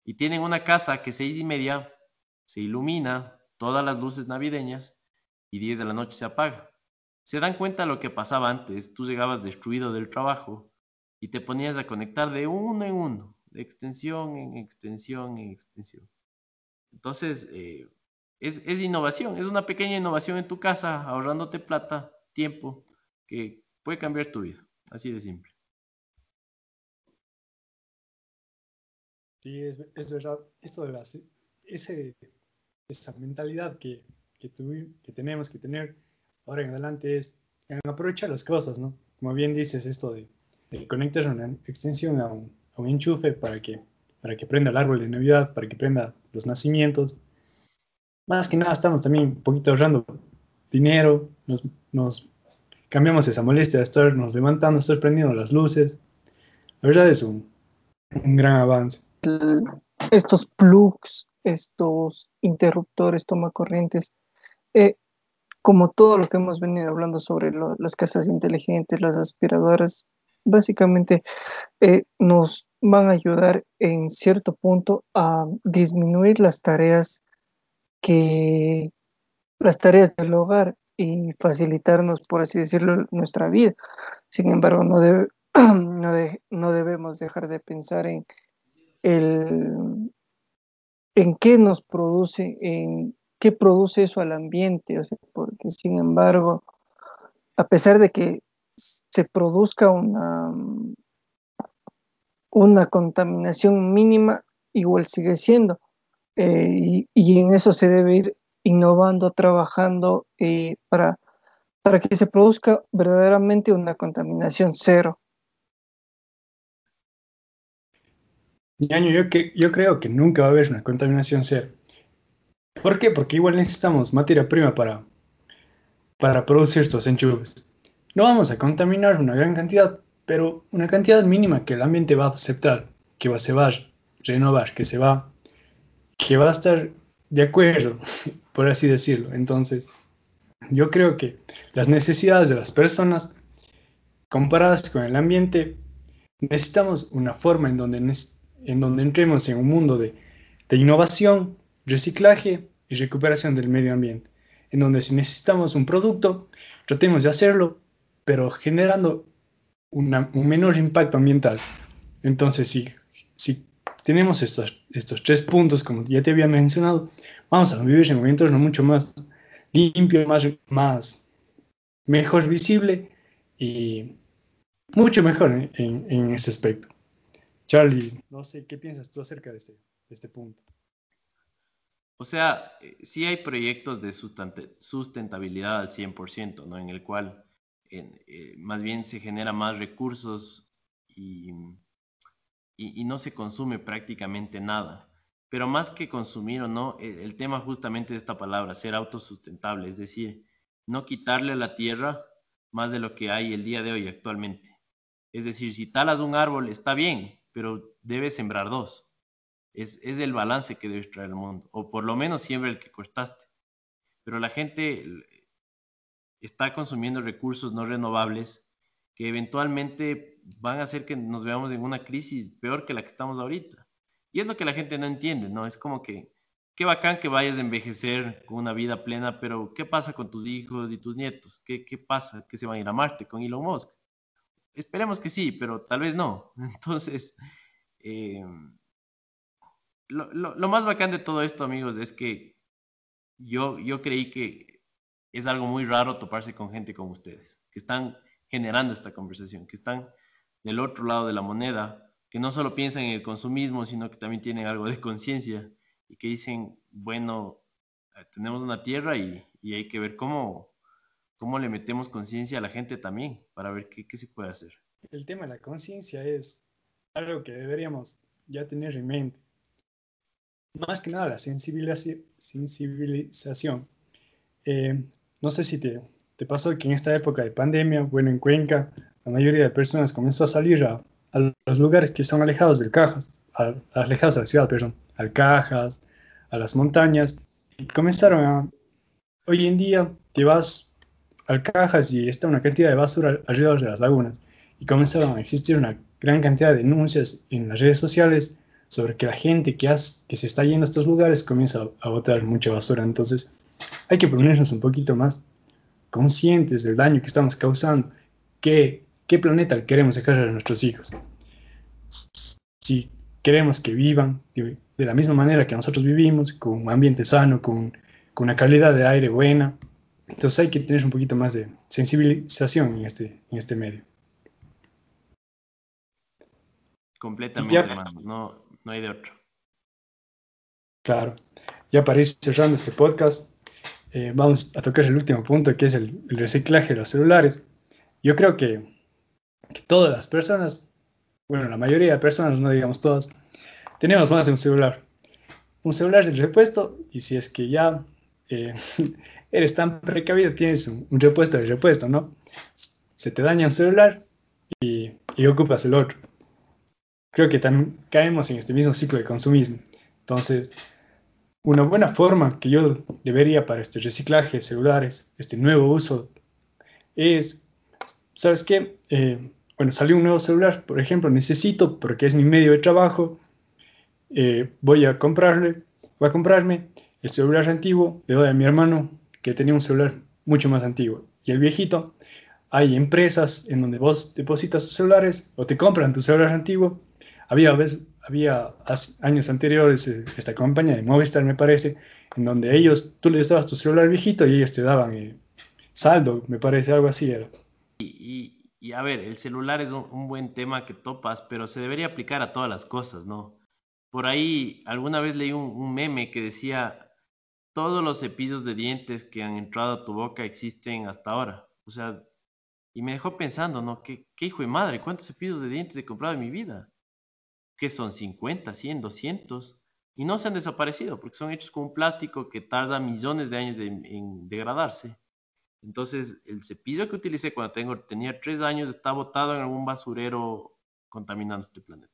Y tienen una casa que seis y media se ilumina, todas las luces navideñas, y 10 de la noche se apaga. Se dan cuenta lo que pasaba antes. Tú llegabas destruido del trabajo y te ponías a conectar de uno en uno, de extensión en extensión en extensión. Entonces, eh, es, es, innovación, es una pequeña innovación en tu casa, ahorrándote plata, tiempo, que puede cambiar tu vida. Así de simple. Sí, es, es verdad. Esto de las, ese, esa mentalidad que que, que tenemos que tener ahora en adelante es aprovechar las cosas, ¿no? Como bien dices, esto de, conectar una extensión a un, a un, enchufe para que, para que prenda el árbol de Navidad, para que prenda los nacimientos. Más que nada estamos también un poquito ahorrando dinero, nos, nos cambiamos esa molestia de estarnos levantando, estar prendiendo las luces. La verdad es un, un gran avance. Estos plugs, estos interruptores, toma corrientes, eh, como todo lo que hemos venido hablando sobre las casas inteligentes, las aspiradoras, básicamente eh, nos van a ayudar en cierto punto a disminuir las tareas que las tareas del hogar y facilitarnos, por así decirlo, nuestra vida. Sin embargo, no, (clears throat) no, no debemos dejar de pensar en el en qué nos produce, en qué produce eso al ambiente, o sea, porque sin embargo, a pesar de que se produzca una, una contaminación mínima, igual sigue siendo. Eh, y, en eso se debe ir innovando, trabajando eh, para, para que se produzca verdaderamente una contaminación cero. Yo, que, yo creo que nunca va a haber una contaminación cero. ¿Por qué? Porque igual necesitamos materia prima para, para producir estos enchufes. No vamos a contaminar una gran cantidad, pero una cantidad mínima que el ambiente va a aceptar, que va, se va a renovar, que se va, que va a estar de acuerdo, (laughs) por así decirlo. Entonces, yo creo que las necesidades de las personas comparadas con el ambiente, necesitamos una forma en donde, en donde entremos en un mundo de, de innovación, reciclaje y recuperación del medio ambiente, en donde si necesitamos un producto, tratemos de hacerlo, pero generando un menor impacto ambiental. Entonces, si, si tenemos estos, estos tres puntos, como ya te había mencionado, vamos a vivir en un entorno mucho más limpio, más, más mejor visible y mucho mejor en, en, ese aspecto. Charlie, no sé qué piensas tú acerca de este, este punto. O sea, sí hay proyectos de sustentabilidad al 100%, ¿no? En el cual eh, más bien se genera más recursos y, y, no se consume prácticamente nada. Pero más que consumir o no, el, el tema justamente de esta palabra, ser autosustentable, es decir, no quitarle a la tierra más de lo que hay el día de hoy actualmente. Es decir, si talas un árbol, está bien, pero debes sembrar dos es, el balance que debe traer el mundo, o por lo menos siempre el que cortaste. Pero la gente está consumiendo recursos no renovables que eventualmente van a hacer que nos veamos en una crisis peor que la que estamos ahorita. Y es lo que la gente no entiende, ¿no? Es como que, qué bacán que vayas a envejecer con una vida plena, pero ¿qué pasa con tus hijos y tus nietos? ¿Qué, qué pasa? ¿Que se van a ir a Marte con Elon Musk? Esperemos que sí, pero tal vez no. (laughs) Entonces, eh, lo, lo, más bacán de todo esto, amigos, es que yo, yo creí que es algo muy raro toparse con gente como ustedes, que están generando esta conversación, que están del otro lado de la moneda, que no solo piensan en el consumismo, sino que también tienen algo de conciencia y que dicen, bueno, eh, tenemos una tierra y, y hay que ver cómo, cómo le metemos conciencia a la gente también para ver qué, qué se puede hacer. El tema de la conciencia es algo que deberíamos ya tener en mente. Más que nada la sensibilización. Eh, no sé si te, te pasó que en esta época de pandemia, bueno, en Cuenca, la mayoría de personas comenzó a salir a, a los lugares que son alejados del Cajas, a, alejados de la ciudad, perdón, al Cajas, a las montañas, y comenzaron a, hoy en día te vas al Cajas y está una cantidad de basura alrededor de las lagunas, y comenzaron a existir una gran cantidad de denuncias en las redes sociales sobre que la gente que, que se está yendo a estos lugares comienza a, botar mucha basura. Entonces, hay que ponernos un poquito más conscientes del daño que estamos causando, qué, qué planeta queremos dejar a nuestros hijos. Si queremos que vivan de, la misma manera que nosotros vivimos, con un ambiente sano, con, con, una calidad de aire buena, entonces hay que tener un poquito más de sensibilización en este, en este medio. Completamente, No, no hay de otro. Claro. Ya para ir cerrando este podcast, eh, vamos a tocar el último punto, que es el, reciclaje de los celulares. Yo creo que, todas las personas, bueno, la mayoría de personas, no digamos todas, tenemos más de un celular. Un celular de repuesto y si es que ya eh, (laughs) eres tan precavido, tienes un, repuesto de repuesto, ¿no? Se te daña un celular y, y ocupas el otro creo que también caemos en este mismo ciclo de consumismo. Entonces, una buena forma que yo debería para este reciclaje de celulares, este nuevo uso, es, ¿sabes qué? Eh, bueno, salió un nuevo celular, por ejemplo, necesito, porque es mi medio de trabajo, eh, voy a comprarle, voy a comprarme el celular antiguo, le doy a mi hermano que tenía un celular mucho más antiguo. Y el viejito, hay empresas en donde vos depositas tus celulares o te compran tu celular antiguo había, veces, había años anteriores eh, esta compañía de Movistar, me parece, en donde ellos, tú les dabas tu celular viejito y ellos te daban eh, saldo, me parece, algo así era. Y, y, a ver, el celular es un, buen tema que topas, pero se debería aplicar a todas las cosas, ¿no? Por ahí, alguna vez leí un, meme que decía, todos los cepillos de dientes que han entrado a tu boca existen hasta ahora. O sea, y me dejó pensando, ¿no? ¿Qué, hijo de madre? ¿Cuántos cepillos de dientes he comprado en mi vida? que son 50, 100, 200, y no se han desaparecido porque son hechos con un plástico que tarda millones de años en, degradarse. Entonces, el cepillo que utilicé cuando tengo, tenía tres años está botado en algún basurero contaminando este planeta.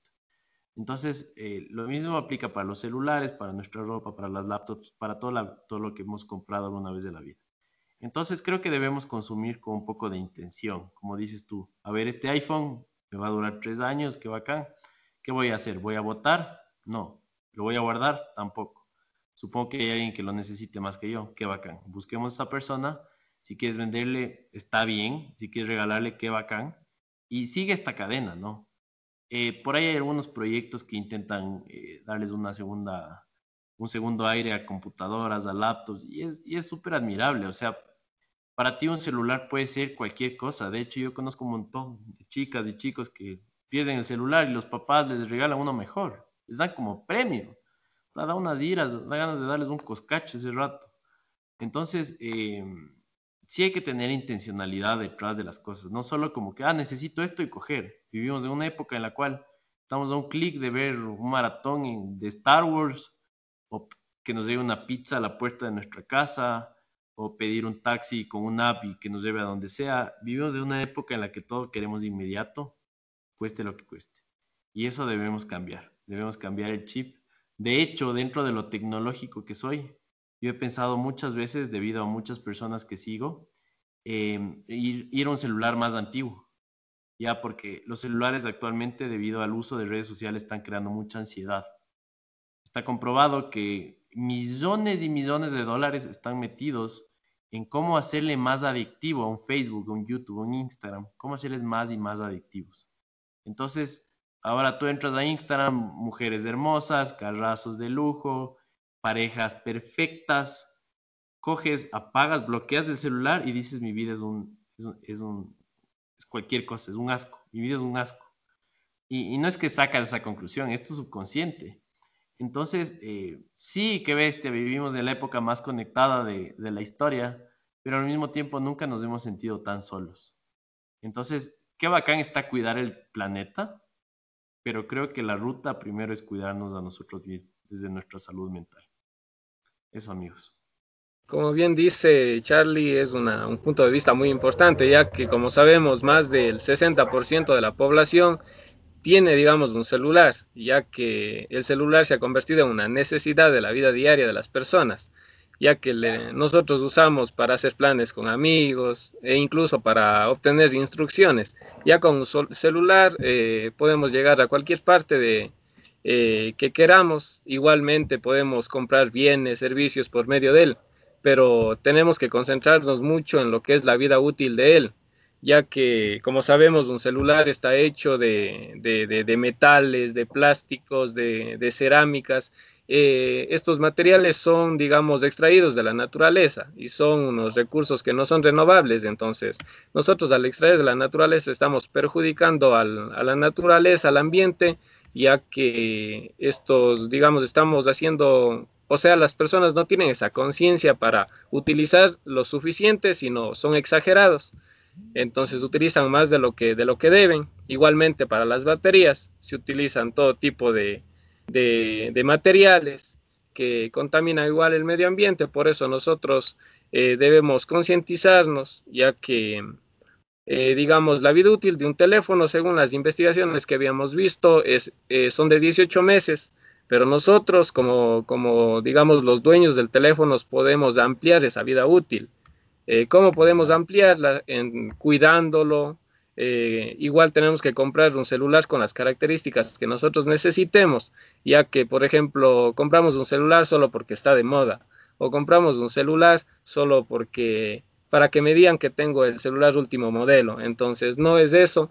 Entonces, eh, lo mismo aplica para los celulares, para nuestra ropa, para las laptops, para todo, lo que hemos comprado alguna vez de la vida. Entonces, creo que debemos consumir con un poco de intención, como dices tú. A ver, este iPhone me va a durar tres años, qué bacán ¿Qué voy a hacer? ¿Voy a votar? No. ¿Lo voy a guardar? Tampoco. Supongo que hay alguien que lo necesite más que yo. Qué bacán. Busquemos a esa persona. Si quieres venderle, está bien. Si quieres regalarle, qué bacán. Y sigue esta cadena, ¿no? Eh, por ahí hay algunos proyectos que intentan eh, darles una segunda, un segundo aire a computadoras, a laptops, y es y súper admirable. O sea, para ti un celular puede ser cualquier cosa. De hecho, yo conozco un montón de chicas y chicos que pierden el celular y los papás les regalan uno mejor. Les dan como premio. Da unas iras, da ganas de darles un coscacho ese rato. Entonces, eh, sí hay que tener intencionalidad detrás de las cosas, no solo como que, ah, necesito esto y coger. Vivimos en una época en la cual estamos a un clic de ver un maratón de Star Wars, o que nos lleve una pizza a la puerta de nuestra casa, o pedir un taxi con un app y que nos lleve a donde sea. Vivimos en una época en la que todo queremos inmediato cueste lo que cueste. Y eso debemos cambiar, debemos cambiar el chip. De hecho, dentro de lo tecnológico que soy, yo he pensado muchas veces, debido a muchas personas que sigo, em, ir, ir, a un celular más antiguo. ya porque los celulares actualmente, debido al uso de redes sociales, están creando mucha ansiedad. Está comprobado que millones y millones de dólares están metidos en cómo hacerle más adictivo a un Facebook, a un YouTube, a un Instagram, cómo hacerles más y más adictivos. Entonces, ahora tú entras a Instagram, mujeres hermosas, carrazos de lujo, parejas perfectas, coges, apagas, bloqueas el celular y dices mi vida es un, es, un, es, cualquier cosa, es un asco, mi vida es un asco. Y, no es que sacas esa conclusión, es tu subconsciente. Entonces, eh, sí que bestia, vivimos en la época más conectada de, de la historia, pero al mismo tiempo nunca nos hemos sentido tan solos. Entonces, qué bacán está cuidar el planeta, pero creo que la ruta primero es cuidarnos a nosotros mismos, desde nuestra salud mental. Eso, amigos. Como bien dice Charlie, es un punto de vista muy importante, ya que como sabemos, más del 60% de la población tiene, digamos, un celular, ya que el celular se ha convertido en una necesidad de la vida diaria de las personas, ya que nosotros usamos para hacer planes con amigos e incluso para obtener instrucciones. Ya con un celular eh, podemos llegar a cualquier parte de, eh, que queramos. Igualmente podemos comprar bienes, servicios por medio de él, pero tenemos que concentrarnos mucho en lo que es la vida útil de él, ya que, como sabemos, un celular está hecho de, metales, de plásticos, de, cerámicas. Eh, estos materiales son, digamos, extraídos de la naturaleza y son unos recursos que no son renovables. Entonces, nosotros al extraer de la naturaleza estamos perjudicando a la naturaleza, al ambiente ya que estos, digamos, estamos haciendo, o sea, las personas no tienen esa conciencia para utilizar lo suficiente, sino son exagerados. Entonces utilizan más de lo que, de lo que deben. Igualmente para las baterías se utilizan todo tipo de, de, materiales que contaminan igual el medio ambiente. Por eso nosotros eh, debemos concientizarnos, ya que eh, digamos, la vida útil de un teléfono, según las investigaciones que habíamos visto, es, eh, son de 18 meses, pero nosotros, como, como, digamos, los dueños del teléfono, podemos ampliar esa vida útil. Eh, ¿Cómo podemos ampliarla? En, cuidándolo. igual tenemos que comprar un celular con las características que nosotros necesitemos, ya que, por ejemplo, compramos un celular solo porque está de moda, o compramos un celular solo porque para que me digan que tengo el celular último modelo. Entonces, no es eso.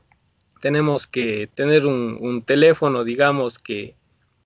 Tenemos que tener un, teléfono, digamos, que,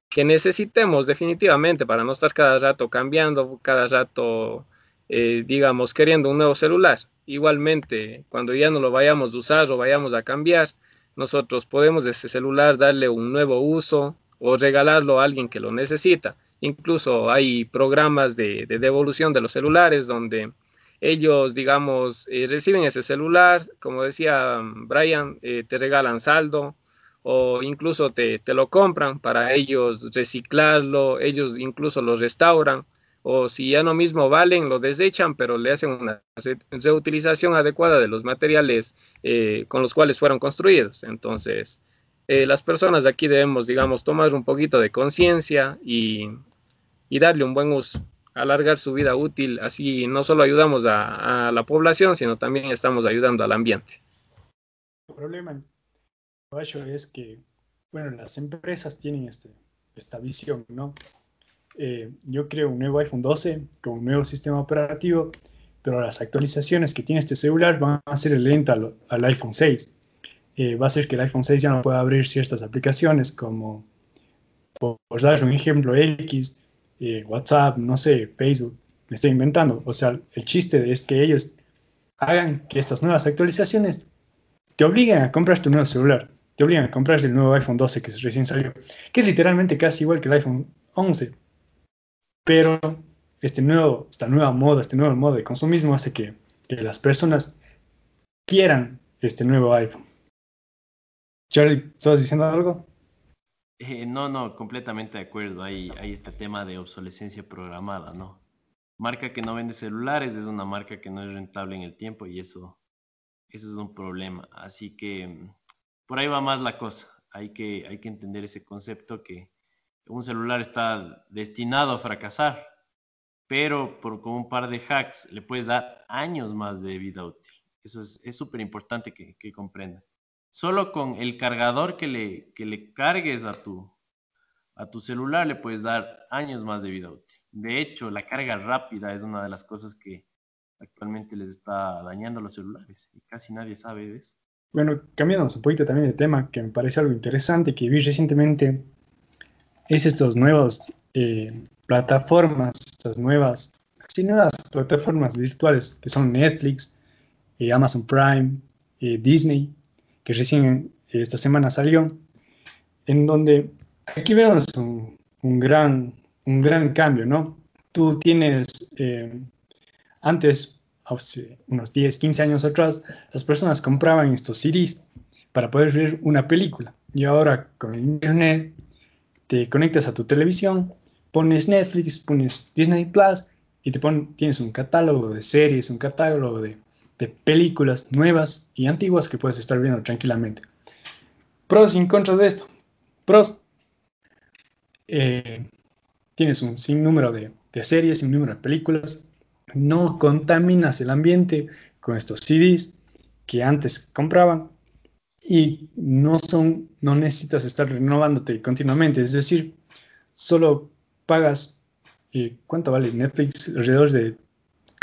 que necesitemos definitivamente para no estar cada rato cambiando, cada rato, eh, digamos, queriendo un nuevo celular. Igualmente, cuando ya no lo vayamos a usar o vayamos a cambiar, nosotros podemos de ese celular darle un nuevo uso o regalarlo a alguien que lo necesita. Incluso hay programas de, de devolución de los celulares donde ellos, digamos, eh, reciben ese celular, como decía mm, Brian, eh, te regalan saldo o incluso te, lo compran para ellos reciclarlo, ellos incluso lo restauran o si ya no mismo valen, lo desechan, pero le hacen una reutilización adecuada de los materiales eh, con los cuales fueron construidos. Entonces, las personas de aquí debemos, digamos, tomar un poquito de conciencia y darle un buen uso alargar su vida útil, así no solo ayudamos a, la población, sino también estamos ayudando al ambiente. El problema es que, bueno, las empresas tienen este, esta visión, ¿no? Eh, yo creo un nuevo iPhone 12 con un nuevo sistema operativo, pero las actualizaciones que tiene este celular van a ser lentas al, al, iPhone 6. Eh, va a ser que el iPhone 6 ya no pueda abrir ciertas aplicaciones como, por, por dar un ejemplo X, eh, WhatsApp, no sé, Facebook, me estoy inventando. O sea, el chiste es que ellos hagan que estas nuevas actualizaciones te obliguen a comprar tu nuevo celular, te obligan a comprar el nuevo iPhone 12 que recién salió, que es literalmente casi igual que el iPhone 11. Pero este nuevo, esta nueva moda, este nuevo modo de consumismo hace que, que las personas quieran este nuevo iPhone. Charlie, ¿estabas diciendo algo? Eh, no, no, completamente de acuerdo. Hay, hay este tema de obsolescencia programada, ¿no? Marca que no vende celulares es una marca que no es rentable en el tiempo y eso, eso es un problema. Así que por ahí va más la cosa. Hay que, hay que entender ese concepto que un celular está destinado a fracasar, pero por con un par de hacks le puedes dar años más de vida útil. Eso es súper importante que, que comprendan. Solo con el cargador que le, que le cargues a tu, a tu celular le puedes dar años más de vida útil. De hecho, la carga rápida es una de las cosas que actualmente les está dañando los celulares y casi nadie sabe de eso. Bueno, cambiando un poquito también de tema, que me parece algo interesante que vi recientemente, es estos nuevos eh, plataformas, estas nuevas, sí, nuevas plataformas virtuales que son Netflix, eh, Amazon Prime, eh, Disney, que recién esta semana salió, en donde aquí vemos un, un gran, un gran cambio, ¿no? Tú tienes antes, hace unos 10, 15 años atrás, las personas compraban estos CDs para poder ver una película. Y ahora con el Internet te conectas a tu televisión, pones Netflix, pones Disney Plus y te tienes un catálogo de series, un catálogo de, películas nuevas y antiguas que puedes estar viendo tranquilamente. Pros y contras de esto. Pros. Eh, tienes un sinnúmero de, de series, un número de películas no contaminas el ambiente con estos CDs que antes compraban y no son, no necesitas estar renovándote continuamente, es decir, solo pagas, eh, ¿cuánto vale Netflix? Alrededor de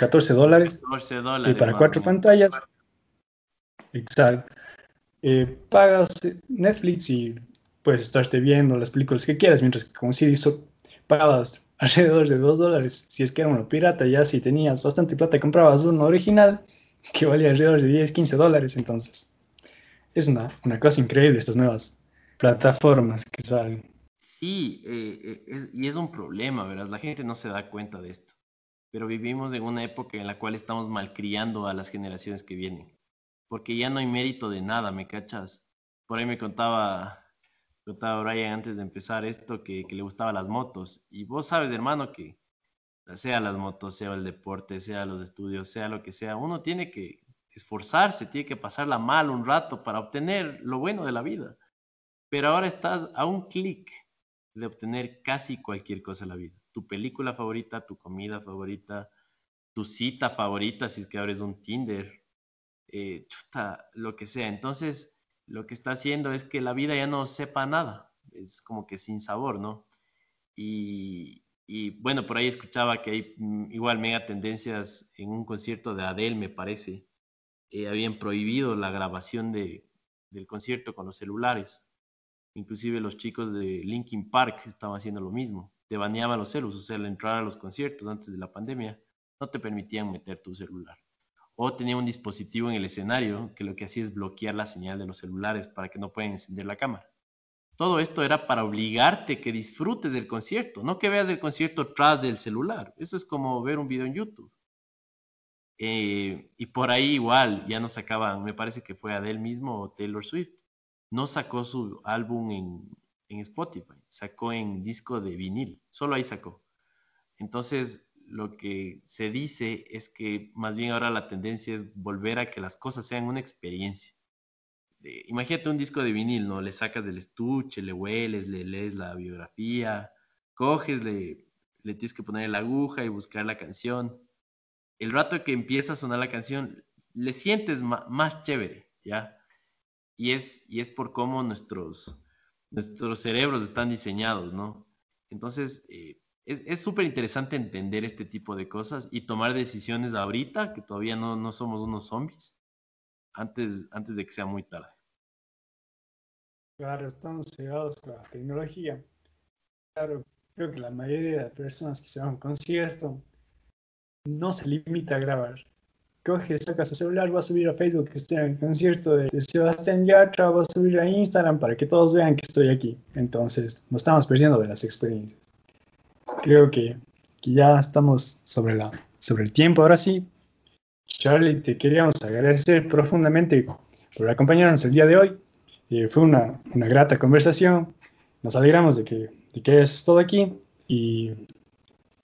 14 dólares. 14 dólares. Y para cuatro pantallas. Exacto. Eh, pagas Netflix y puedes estarte viendo las películas que quieras, mientras que como CD pagabas (laughs) alrededor de 2 dólares. Si es que era uno pirata, ya si tenías bastante plata, comprabas uno original (laughs) que valía alrededor de 10, 15 dólares. Entonces, es una, una cosa increíble estas nuevas plataformas que salen. Sí, eh, eh, y es un problema, ¿verdad? La gente no se da cuenta de esto. Pero vivimos en una época en la cual estamos malcriando a las generaciones que vienen. Porque ya no hay mérito de nada, ¿me cachas? Por ahí me contaba contaba Brian antes de empezar esto que, le gustaban las motos. Y vos sabes, hermano, que sea las motos, sea el deporte, sea los estudios, sea lo que sea, uno tiene que esforzarse, tiene que pasarla mal un rato para obtener lo bueno de la vida. Pero ahora estás a un clic de obtener casi cualquier cosa en la vida. Tu película favorita, tu comida favorita, tu cita favorita, si es que abres un Tinder, eh, chuta, lo que sea. Entonces, lo que está haciendo es que la vida ya no sepa nada, es como que sin sabor, ¿no? Y, bueno, por ahí escuchaba que hay mm, igual mega tendencias en un concierto de Adele, me parece, eh, habían prohibido la grabación de, del concierto con los celulares. Inclusive los chicos de Linkin Park estaban haciendo lo mismo. Te baneaban los celulares, o sea, al entrar a los conciertos antes de la pandemia, no te permitían meter tu celular o tenía un dispositivo en el escenario que lo que hacía es bloquear la señal de los celulares para que no puedan encender la cámara. Todo esto era para obligarte que disfrutes del concierto, no que veas el concierto tras del celular. Eso es como ver un video en YouTube. Eh, y por ahí igual, ya no sacaban, me parece que fue Adele mismo o Taylor Swift, no sacó su álbum en, en Spotify, sacó en disco de vinil, solo ahí sacó. Entonces, lo que se dice es que más bien ahora la tendencia es volver a que las cosas sean una experiencia. imagínate un disco de vinil, ¿no? Le sacas del estuche, le hueles, le lees la biografía, coges, le, le tienes que poner la aguja y buscar la canción. El rato que empieza a sonar la canción, le sientes más, chévere, ¿ya? Y es, y es por cómo nuestros, nuestros cerebros están diseñados, ¿no? Entonces, eh, es súper interesante entender este tipo de cosas y tomar decisiones ahorita, que todavía no, no somos unos zombies, antes, antes de que sea muy tarde. Claro, estamos cegados con la tecnología. Claro, creo que la mayoría de personas que se van a un concierto no se limita a grabar. Coge, saca su celular, va a subir a Facebook que estoy en el concierto de Sebastián Yatra, va a subir a Instagram para que todos vean que estoy aquí. Entonces, nos estamos perdiendo de las experiencias creo que, ya estamos sobre, la, sobre el tiempo. Ahora sí, Charlie, te queríamos agradecer profundamente por acompañarnos el día de hoy. Eh, fue una, una, grata conversación. Nos alegramos de que, de que hayas estado aquí y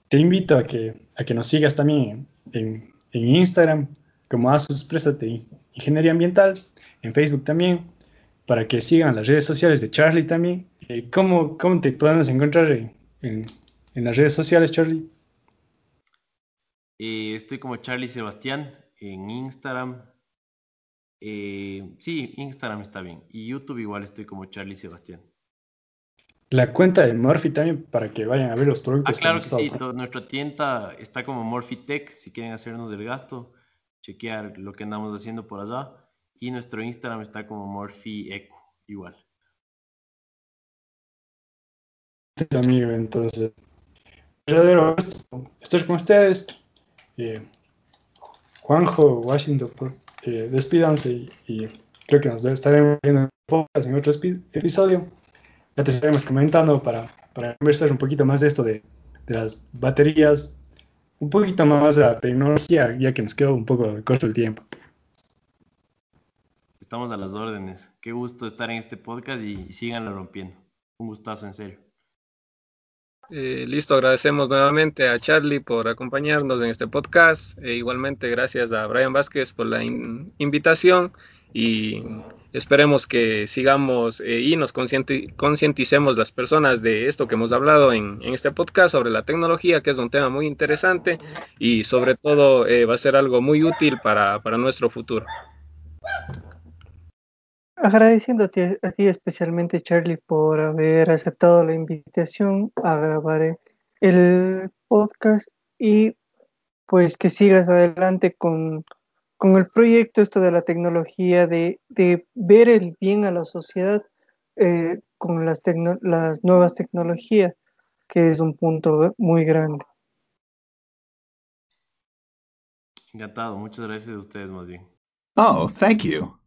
te invito a que, a que nos sigas también en, en Instagram como Asus Préstate Ingeniería Ambiental, en Facebook también, para que sigan las redes sociales de Charlie también. Eh, ¿cómo, ¿Cómo te podemos encontrar en, en las redes sociales, Charlie. Eh, estoy como Charlie Sebastián en Instagram, Eh, sí, Instagram está bien. Y YouTube igual estoy como Charlie Sebastián. La cuenta de Murphy también para que vayan a ver los productos. Ah, claro que, sí, nuestra tienda está como Murphy Tech, si quieren hacernos el gasto, chequear lo que andamos haciendo por allá. Y nuestro Instagram está como Murphy Eco, igual. amigo, entonces. Verdadero estoy con ustedes. Eh, Juanjo, Washington, eh, despídanse y, creo que nos estaremos viendo en otro episodio. Ya te estaremos comentando para, para conversar un poquito más de esto de, de, las baterías, un poquito más de la tecnología, ya que nos quedó un poco corto el tiempo. Estamos a las órdenes. Qué gusto estar en este podcast y, y síganlo rompiendo. Un gustazo, en serio. Eh, listo, agradecemos nuevamente a Charlie por acompañarnos en este podcast. E igualmente gracias a Brian Vázquez por la invitación y esperemos que sigamos eh, y nos concienticemos las personas de esto que hemos hablado en, este podcast sobre la tecnología, que es un tema muy interesante y sobre todo eh, va a ser algo muy útil para, para nuestro futuro. Agradeciendo a ti, especialmente, Charlie, por haber aceptado la invitación a grabar el podcast y pues que sigas adelante con, el proyecto esto de la tecnología, de, ver el bien a la sociedad eh, con las, las nuevas tecnologías, que es un punto muy grande. Encantado, muchas gracias a ustedes más bien. Oh, thank you.